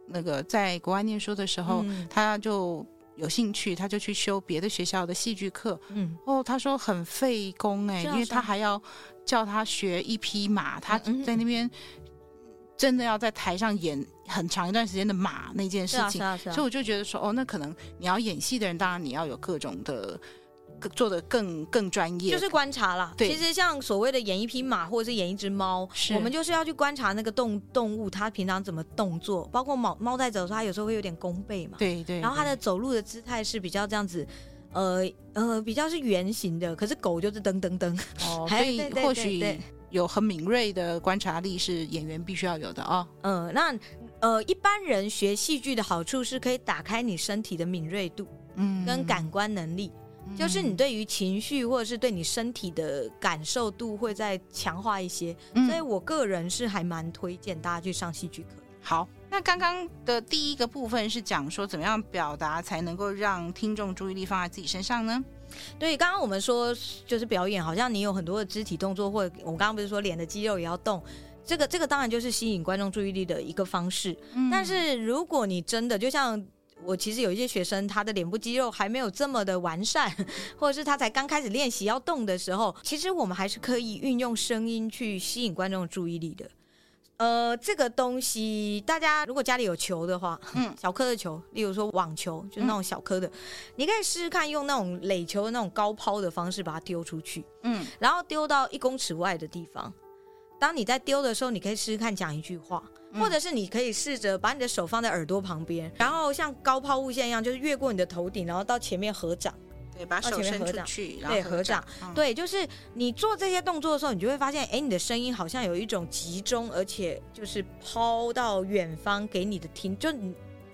那个在国外念书的时候，嗯、他就。有兴趣，他就去修别的学校的戏剧课。嗯，哦，他说很费工哎，因为他还要叫他学一匹马，他在那边真的要在台上演很长一段时间的马那件事情。所以我就觉得说，哦，那可能你要演戏的人，当然你要有各种的。做的更更专业，就是观察啦。对，其实像所谓的演一匹马或者是演一只猫，我们就是要去观察那个动动物它平常怎么动作，包括猫猫在走的时候，它有时候会有点弓背嘛。对，对对。然后它的走路的姿态是比较这样子，呃呃，比较是圆形的。可是狗就是噔噔噔。哦，所以或许有很敏锐的观察力是演员必须要有的哦。嗯、呃，那呃，一般人学戏剧的好处是可以打开你身体的敏锐度，嗯，跟感官能力。就是你对于情绪或者是对你身体的感受度会再强化一些，嗯、所以我个人是还蛮推荐大家去上戏剧课。好，那刚刚的第一个部分是讲说怎么样表达才能够让听众注意力放在自己身上呢？对，刚刚我们说就是表演，好像你有很多的肢体动作，或者我刚刚不是说脸的肌肉也要动，这个这个当然就是吸引观众注意力的一个方式。嗯、但是如果你真的就像。我其实有一些学生，他的脸部肌肉还没有这么的完善，或者是他才刚开始练习要动的时候，其实我们还是可以运用声音去吸引观众注意力的。呃，这个东西大家如果家里有球的话，嗯，小颗的球，例如说网球，就是那种小颗的，嗯、你可以试试看用那种垒球的那种高抛的方式把它丢出去，嗯，然后丢到一公尺外的地方。当你在丢的时候，你可以试试看讲一句话。或者是你可以试着把你的手放在耳朵旁边，然后像高抛物线一样，就是越过你的头顶，然后到前面合掌。对，把手伸出去，然后对，合掌。嗯、对，就是你做这些动作的时候，你就会发现，哎，你的声音好像有一种集中，而且就是抛到远方给你的听，就你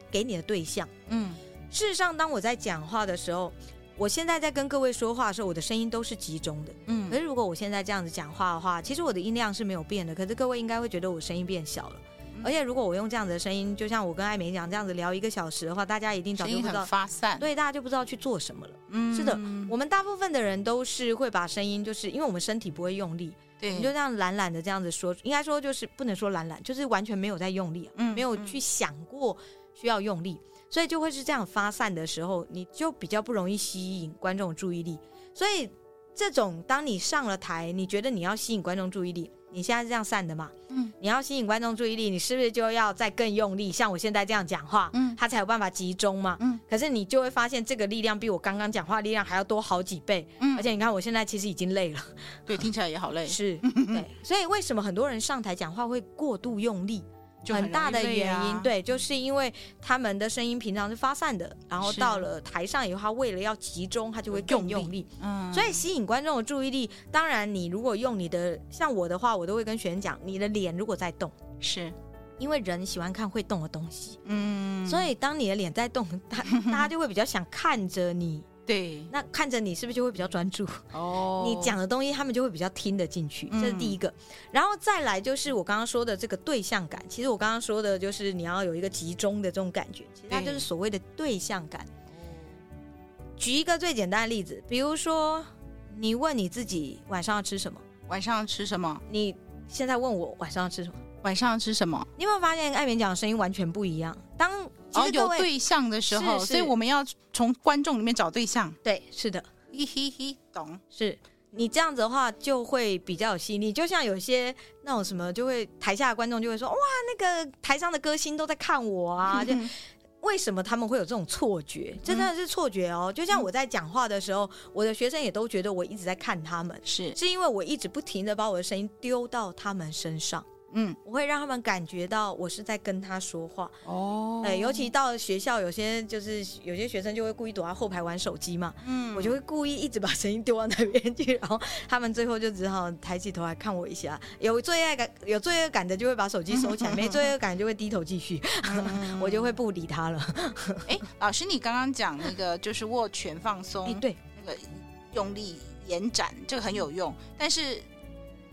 给你的对象。嗯，事实上，当我在讲话的时候，我现在在跟各位说话的时候，我的声音都是集中的。嗯，可是如果我现在这样子讲话的话，其实我的音量是没有变的，可是各位应该会觉得我声音变小了。而且如果我用这样子的声音，就像我跟艾美讲这样子聊一个小时的话，大家一定早就不知道发散，对，大家就不知道去做什么了。嗯，是的，我们大部分的人都是会把声音，就是因为我们身体不会用力，对，你就这样懒懒的这样子说，应该说就是不能说懒懒，就是完全没有在用力，嗯，没有去想过需要用力，所以就会是这样发散的时候，你就比较不容易吸引观众注意力。所以这种当你上了台，你觉得你要吸引观众注意力。你现在是这样散的嘛？嗯，你要吸引观众注意力，你是不是就要再更用力？像我现在这样讲话，嗯，他才有办法集中嘛。嗯，可是你就会发现这个力量比我刚刚讲话力量还要多好几倍。嗯，而且你看我现在其实已经累了，对，听起来也好累。是，对，所以为什么很多人上台讲话会过度用力？很，很大的原因，啊、对，就是因为他们的声音平常是发散的，然后到了台上以后，他为了要集中，他就会更用力。嗯，所以吸引观众的注意力。当然，你如果用你的，像我的话，我都会跟学员讲，你的脸如果在动，是因为人喜欢看会动的东西。嗯，所以当你的脸在动，他 大家就会比较想看着你。对，那看着你是不是就会比较专注？哦，你讲的东西他们就会比较听得进去，这是第一个。然后再来就是我刚刚说的这个对象感。其实我刚刚说的就是你要有一个集中的这种感觉，其实它就是所谓的对象感。举一个最简单的例子，比如说你问你自己晚上要吃什么？晚上要吃什么？你现在问我晚上要吃什么？晚上要吃什么？你有没有发现艾勉讲的声音完全不一样？当哦，有对象的时候，所以我们要从观众里面找对象。对，是的，嘿嘿嘿，懂。是你这样子的话，就会比较有吸引力。就像有些那种什么，就会台下的观众就会说：“哇，那个台上的歌星都在看我啊！” 就为什么他们会有这种错觉？这真的是错觉哦。就像我在讲话的时候，我的学生也都觉得我一直在看他们，是是因为我一直不停的把我的声音丢到他们身上。嗯，我会让他们感觉到我是在跟他说话哦。对，尤其到学校，有些就是有些学生就会故意躲在后排玩手机嘛。嗯，我就会故意一直把声音丢到那边去，然后他们最后就只好抬起头来看我一下。有罪恶感，有罪恶感的就会把手机收起来；没罪恶感就会低头继续。嗯、我就会不理他了。哎、欸，老师，你刚刚讲那个就是握拳放松，欸、对，那个用力延展，这个很有用，但是。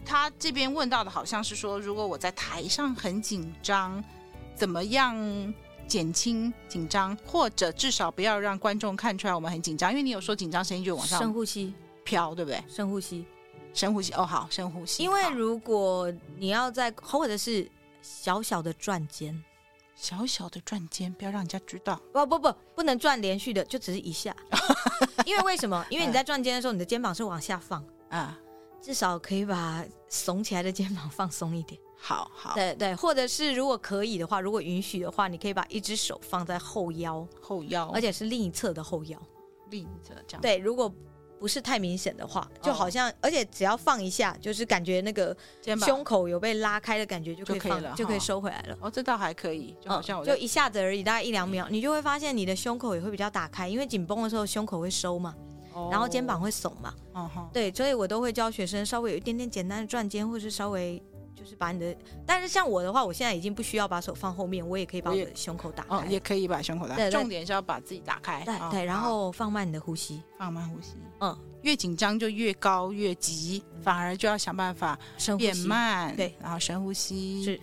他这边问到的好像是说，如果我在台上很紧张，怎么样减轻紧张，或者至少不要让观众看出来我们很紧张？因为你有说紧张声音就往上，深呼吸飘，对不对？深呼吸，深呼吸。哦，好，深呼吸。因为如果你要在，或者是小小的转肩，小小的转肩，不要让人家知道。不不不，不能转连续的，就只是一下。因为为什么？因为你在转肩的时候，你的肩膀是往下放啊。至少可以把耸起来的肩膀放松一点。好好，对对，或者是如果可以的话，如果允许的话，你可以把一只手放在后腰，后腰，而且是另一侧的后腰，另一侧这样。对，如果不是太明显的话，就好像，哦、而且只要放一下，就是感觉那个胸口有被拉开的感觉，就可以放，就可以了，就可以收回来了。哦，这倒还可以，就好像我、嗯、就一下子而已，大概一两秒，你就会发现你的胸口也会比较打开，因为紧绷的时候胸口会收嘛。然后肩膀会耸嘛，哦、对，所以我都会教学生稍微有一点点简单的转肩，或是稍微就是把你的，但是像我的话，我现在已经不需要把手放后面，我也可以把我的胸口打开，哦，也可以把胸口打开。对，重点是要把自己打开，对对，然后放慢你的呼吸，放慢呼吸，嗯，越紧张就越高越急，反而就要想办法变慢，对，然后深呼吸，是。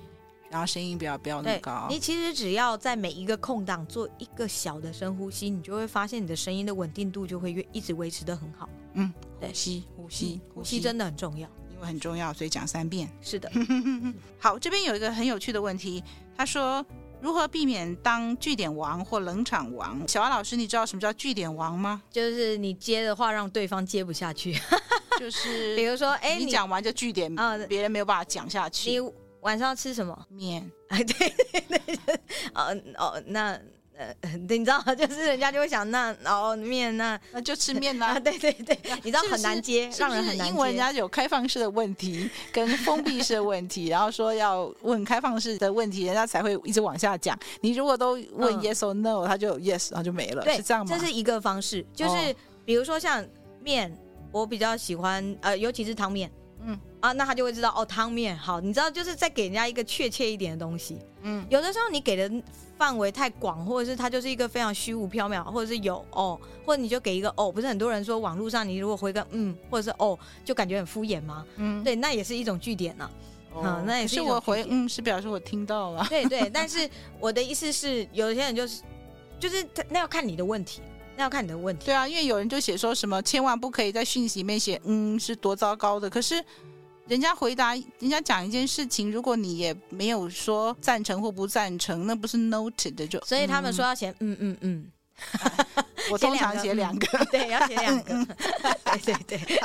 然后声音不要不要那么高。你其实只要在每一个空档做一个小的深呼吸，你就会发现你的声音的稳定度就会越一直维持的很好。嗯，对，呼吸呼吸呼吸真的很重要，因为很重要，所以讲三遍。是的。好，这边有一个很有趣的问题，他说如何避免当据点王或冷场王？小蛙老师，你知道什么叫据点王吗？就是你接的话让对方接不下去，就是 比如说，哎，你讲完就据点，啊，别人没有办法讲下去。晚上要吃什么面？哎，对对对，哦哦，那呃，你知道，就是人家就会想，那哦面，那那就吃面啦。对对对，你知道很难接，让人很难接。因为人家有开放式的问题跟封闭式的问题，然后说要问开放式的问题，人家才会一直往下讲。你如果都问 yes or no，他就 yes，然后就没了。是这样吗？这是一个方式，就是比如说像面，我比较喜欢呃，尤其是汤面。嗯啊，那他就会知道哦，汤面好，你知道就是再给人家一个确切一点的东西。嗯，有的时候你给的范围太广，或者是它就是一个非常虚无缥缈，或者是有哦，或者你就给一个哦，不是很多人说网络上你如果回个嗯，或者是哦，就感觉很敷衍吗？嗯，对，那也是一种据点呢。哦、嗯，那也是。是我回嗯，是表示我听到了。对对，但是我的意思是，有些人就是就是那要看你的问题。那要看你的问题。对啊，因为有人就写说什么，千万不可以在讯息里面写“嗯”是多糟糕的。可是人家回答，人家讲一件事情，如果你也没有说赞成或不赞成，那不是 noted 的就。所以他们说要写“嗯嗯嗯 ”，我通常写两个，对，要写两个，对对对。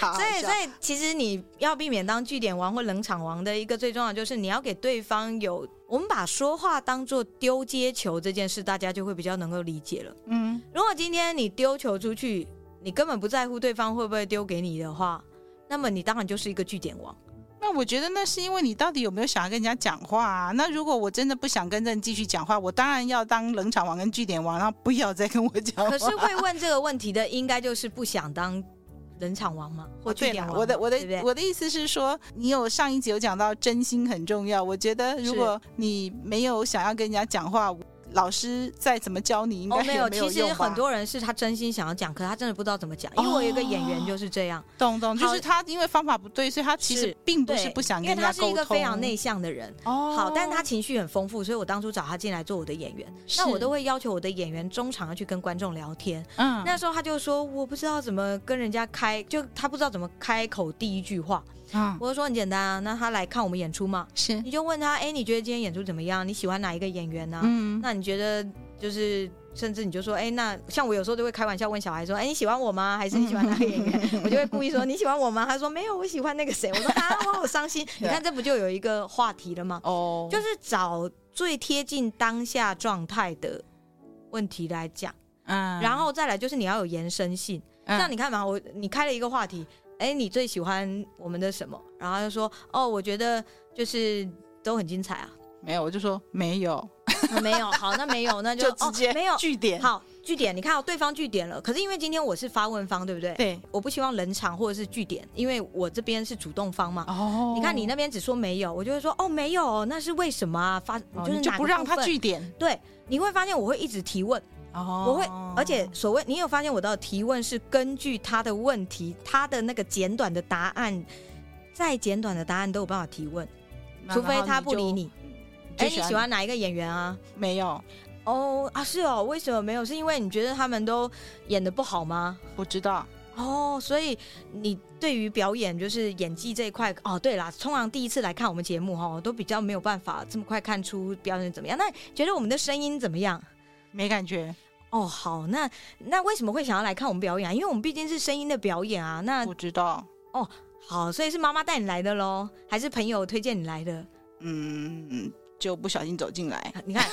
好，所以所以其实你要避免当据点王或冷场王的一个最重要就是你要给对方有，我们把说话当做丢接球这件事，大家就会比较能够理解了。嗯，如果今天你丢球出去，你根本不在乎对方会不会丢给你的话，那么你当然就是一个据点王。那我觉得那是因为你到底有没有想要跟人家讲话啊？那如果我真的不想跟人继续讲话，我当然要当冷场王跟据点王，然后不要再跟我讲话。可是会问这个问题的，应该就是不想当冷场王吗？或句点王？我的我的我的意思是说，你有上一集有讲到真心很重要。我觉得如果你没有想要跟人家讲话。老师再怎么教你，应该没有、哦、没有。其实很多人是他真心想要讲，可是他真的不知道怎么讲。因为我有一个演员就是这样，懂懂，就是他因为方法不对，所以他其实并不是不想。因为他是一个非常内向的人，哦，好，但是他情绪很丰富，所以我当初找他进来做我的演员。那我都会要求我的演员中场要去跟观众聊天。嗯，那时候他就说我不知道怎么跟人家开，就他不知道怎么开口第一句话。啊，我就说很简单啊，那他来看我们演出嘛，是，你就问他，哎，你觉得今天演出怎么样？你喜欢哪一个演员呢？嗯，那你觉得就是，甚至你就说，哎，那像我有时候都会开玩笑问小孩说，哎，你喜欢我吗？还是你喜欢哪个演员？我就会故意说你喜欢我吗？他说没有，我喜欢那个谁。我说啊，我好伤心。你看这不就有一个话题了吗？哦，就是找最贴近当下状态的问题来讲，嗯，然后再来就是你要有延伸性。像你看嘛，我你开了一个话题。哎，你最喜欢我们的什么？然后他就说，哦，我觉得就是都很精彩啊。没有，我就说没有，啊、没有。好，那没有，那就，就直接、哦、没有据点。好，据点，你看到对方据点了。可是因为今天我是发问方，对不对？对，我不希望冷场或者是据点，因为我这边是主动方嘛。哦，你看你那边只说没有，我就会说哦，没有，那是为什么啊？发就是就不让他据点。对，你会发现我会一直提问。我会，而且所谓你有发现我的提问是根据他的问题，他的那个简短的答案，再简短的答案都有办法提问，除非他不理你。哎，你喜欢哪一个演员啊？没有。哦啊，是哦，为什么没有？是因为你觉得他们都演的不好吗？不知道。哦，所以你对于表演就是演技这一块，哦，对啦，通常第一次来看我们节目哈，都比较没有办法这么快看出表演怎么样。那觉得我们的声音怎么样？没感觉。哦，好，那那为什么会想要来看我们表演啊？因为我们毕竟是声音的表演啊。那不知道。哦，好，所以是妈妈带你来的喽，还是朋友推荐你来的？嗯。就不小心走进来，你看，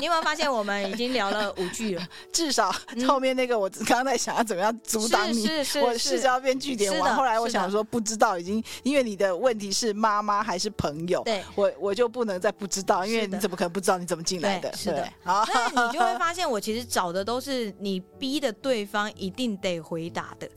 你有没有发现我们已经聊了五句了？至少后面那个我刚刚在想要怎么样阻挡你，是是是，我是要变据点王。后来我想说不知道，已经因为你的问题是妈妈还是朋友，对，我我就不能再不知道，因为你怎么可能不知道你怎么进来的？是的，好，所以你就会 发现我其实找的都是你逼的对方一定得回答的。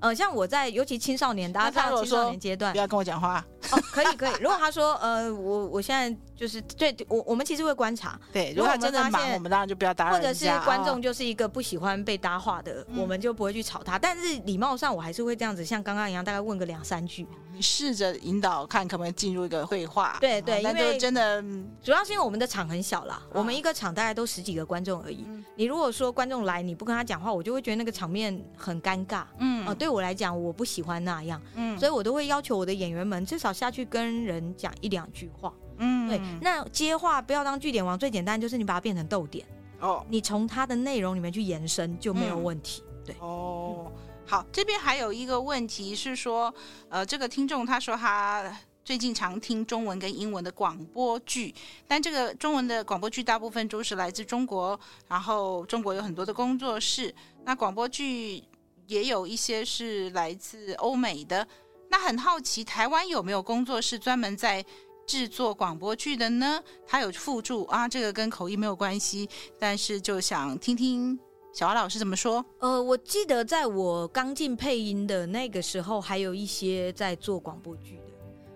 呃，像我在尤其青少年，大家知道青少年阶段，不要跟我讲话。哦，可以可以。如果他说，呃，我我现在就是对我我们其实会观察。对，如果他真的忙，我们当然就不要打扰。或者是观众就是一个不喜欢被搭话的，我们就不会去吵他。但是礼貌上，我还是会这样子，像刚刚一样，大概问个两三句。你试着引导看可不可以进入一个会话。对对，因为真的主要是因为我们的场很小啦，我们一个场大概都十几个观众而已。你如果说观众来你不跟他讲话，我就会觉得那个场面很尴尬。嗯，啊，对我来讲，我不喜欢那样。嗯，所以我都会要求我的演员们至少下去跟人讲一两句话，嗯，对，那接话不要当句点王，最简单就是你把它变成逗点，哦，你从它的内容里面去延伸就没有问题，嗯、对，哦，好，这边还有一个问题是说，呃，这个听众他说他最近常听中文跟英文的广播剧，但这个中文的广播剧大部分都是来自中国，然后中国有很多的工作室，那广播剧也有一些是来自欧美的。那很好奇，台湾有没有工作室专门在制作广播剧的呢？他有附注啊，这个跟口译没有关系，但是就想听听小华老师怎么说。呃，我记得在我刚进配音的那个时候，还有一些在做广播剧的，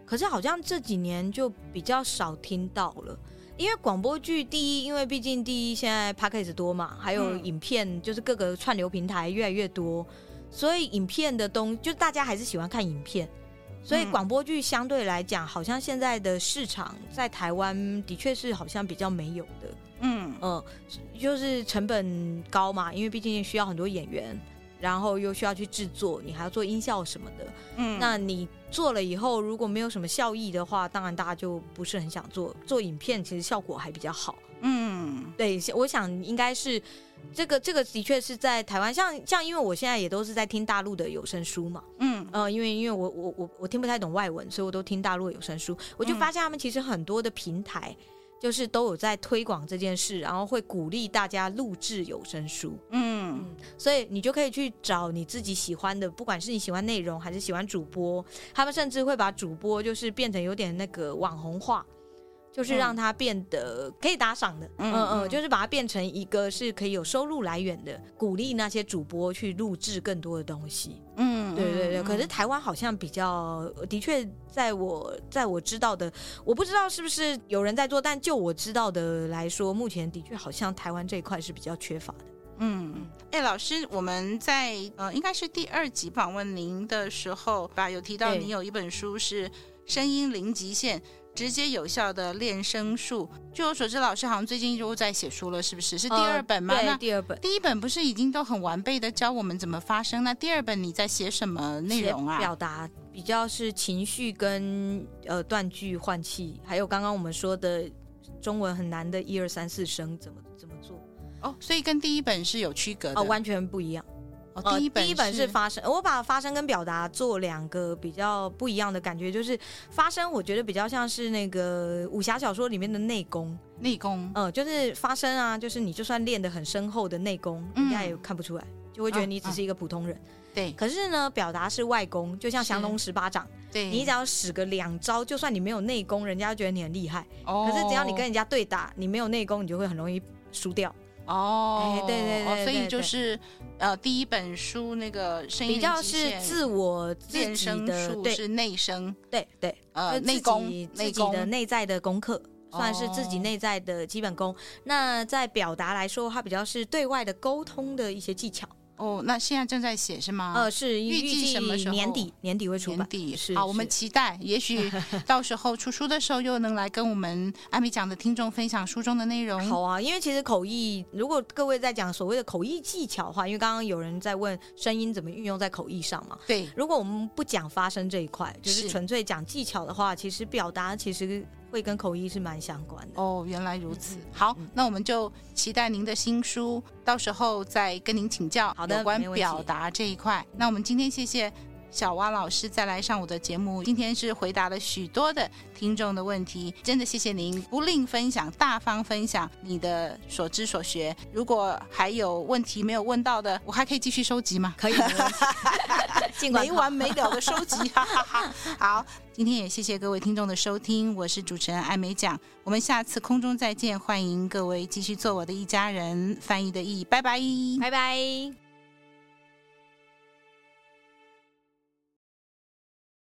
可是好像这几年就比较少听到了。因为广播剧第一，因为毕竟第一现在 Podcast 多嘛，还有影片，嗯、就是各个串流平台越来越多。所以影片的东，就大家还是喜欢看影片，所以广播剧相对来讲，好像现在的市场在台湾的确是好像比较没有的，嗯嗯、呃，就是成本高嘛，因为毕竟需要很多演员，然后又需要去制作，你还要做音效什么的，嗯，那你做了以后如果没有什么效益的话，当然大家就不是很想做。做影片其实效果还比较好，嗯，对，我想应该是。这个这个的确是在台湾，像像因为我现在也都是在听大陆的有声书嘛，嗯，呃，因为因为我我我我听不太懂外文，所以我都听大陆有声书。我就发现他们其实很多的平台。就是都有在推广这件事，然后会鼓励大家录制有声书，嗯，嗯，所以你就可以去找你自己喜欢的，不管是你喜欢内容还是喜欢主播，他们甚至会把主播就是变成有点那个网红化。就是让它变得可以打赏的，嗯嗯，嗯，就是把它变成一个是可以有收入来源的，鼓励那些主播去录制更多的东西，嗯，对对对。可是台湾好像比较，的确，在我在我知道的，我不知道是不是有人在做，但就我知道的来说，目前的确好像台湾这一块是比较缺乏的。嗯，哎，老师，我们在呃，应该是第二集访问您的时候吧，有提到你有一本书是《声音零极限》。直接有效的练声术。据我所知，老师好像最近又在写书了，是不是？是第二本吗？呃、对，第二本。第一本不是已经都很完备的教我们怎么发声？那第二本你在写什么内容啊？表达比较是情绪跟呃断句换气，还有刚刚我们说的中文很难的一二三四声怎么怎么做？哦，所以跟第一本是有区隔的，哦，完全不一样。哦，第一本、呃、第一本是发声，我把发声跟表达做两个比较不一样的感觉，就是发声，我觉得比较像是那个武侠小说里面的内功，内功，嗯、呃，就是发声啊，就是你就算练得很深厚的内功，人家也看不出来，就会觉得你只是一个普通人。对，可是呢，表达是外功，就像降龙十八掌，对，你只要使个两招，就算你没有内功，人家就觉得你很厉害。哦，可是只要你跟人家对打，你没有内功，你就会很容易输掉。哦，欸、对，对，对对对，所以就是呃，第一本书那个声音比较是自我练声术，是内声，对对，呃，内功，自己的内在的功课，算是自己内在的基本功。哦、那在表达来说，它比较是对外的沟通的一些技巧。哦，那现在正在写是吗？呃，是预计什么时候？年底，年底会出版。年底是好，我们期待，也许 到时候出书的时候又能来跟我们艾米讲的听众分享书中的内容。好啊，因为其实口译，如果各位在讲所谓的口译技巧的话，因为刚刚有人在问声音怎么运用在口译上嘛。对，如果我们不讲发声这一块，就是纯粹讲技巧的话，其实表达其实。会跟口译是蛮相关的哦，原来如此。好，那我们就期待您的新书，到时候再跟您请教有关表达这一块。那我们今天谢谢。小蛙老师再来上我的节目，今天是回答了许多的听众的问题，真的谢谢您不吝分享，大方分享你的所知所学。如果还有问题没有问到的，我还可以继续收集吗？可以，没完没了的收集。好，今天也谢谢各位听众的收听，我是主持人艾美奖，我们下次空中再见，欢迎各位继续做我的一家人。翻译的译，拜拜，拜拜。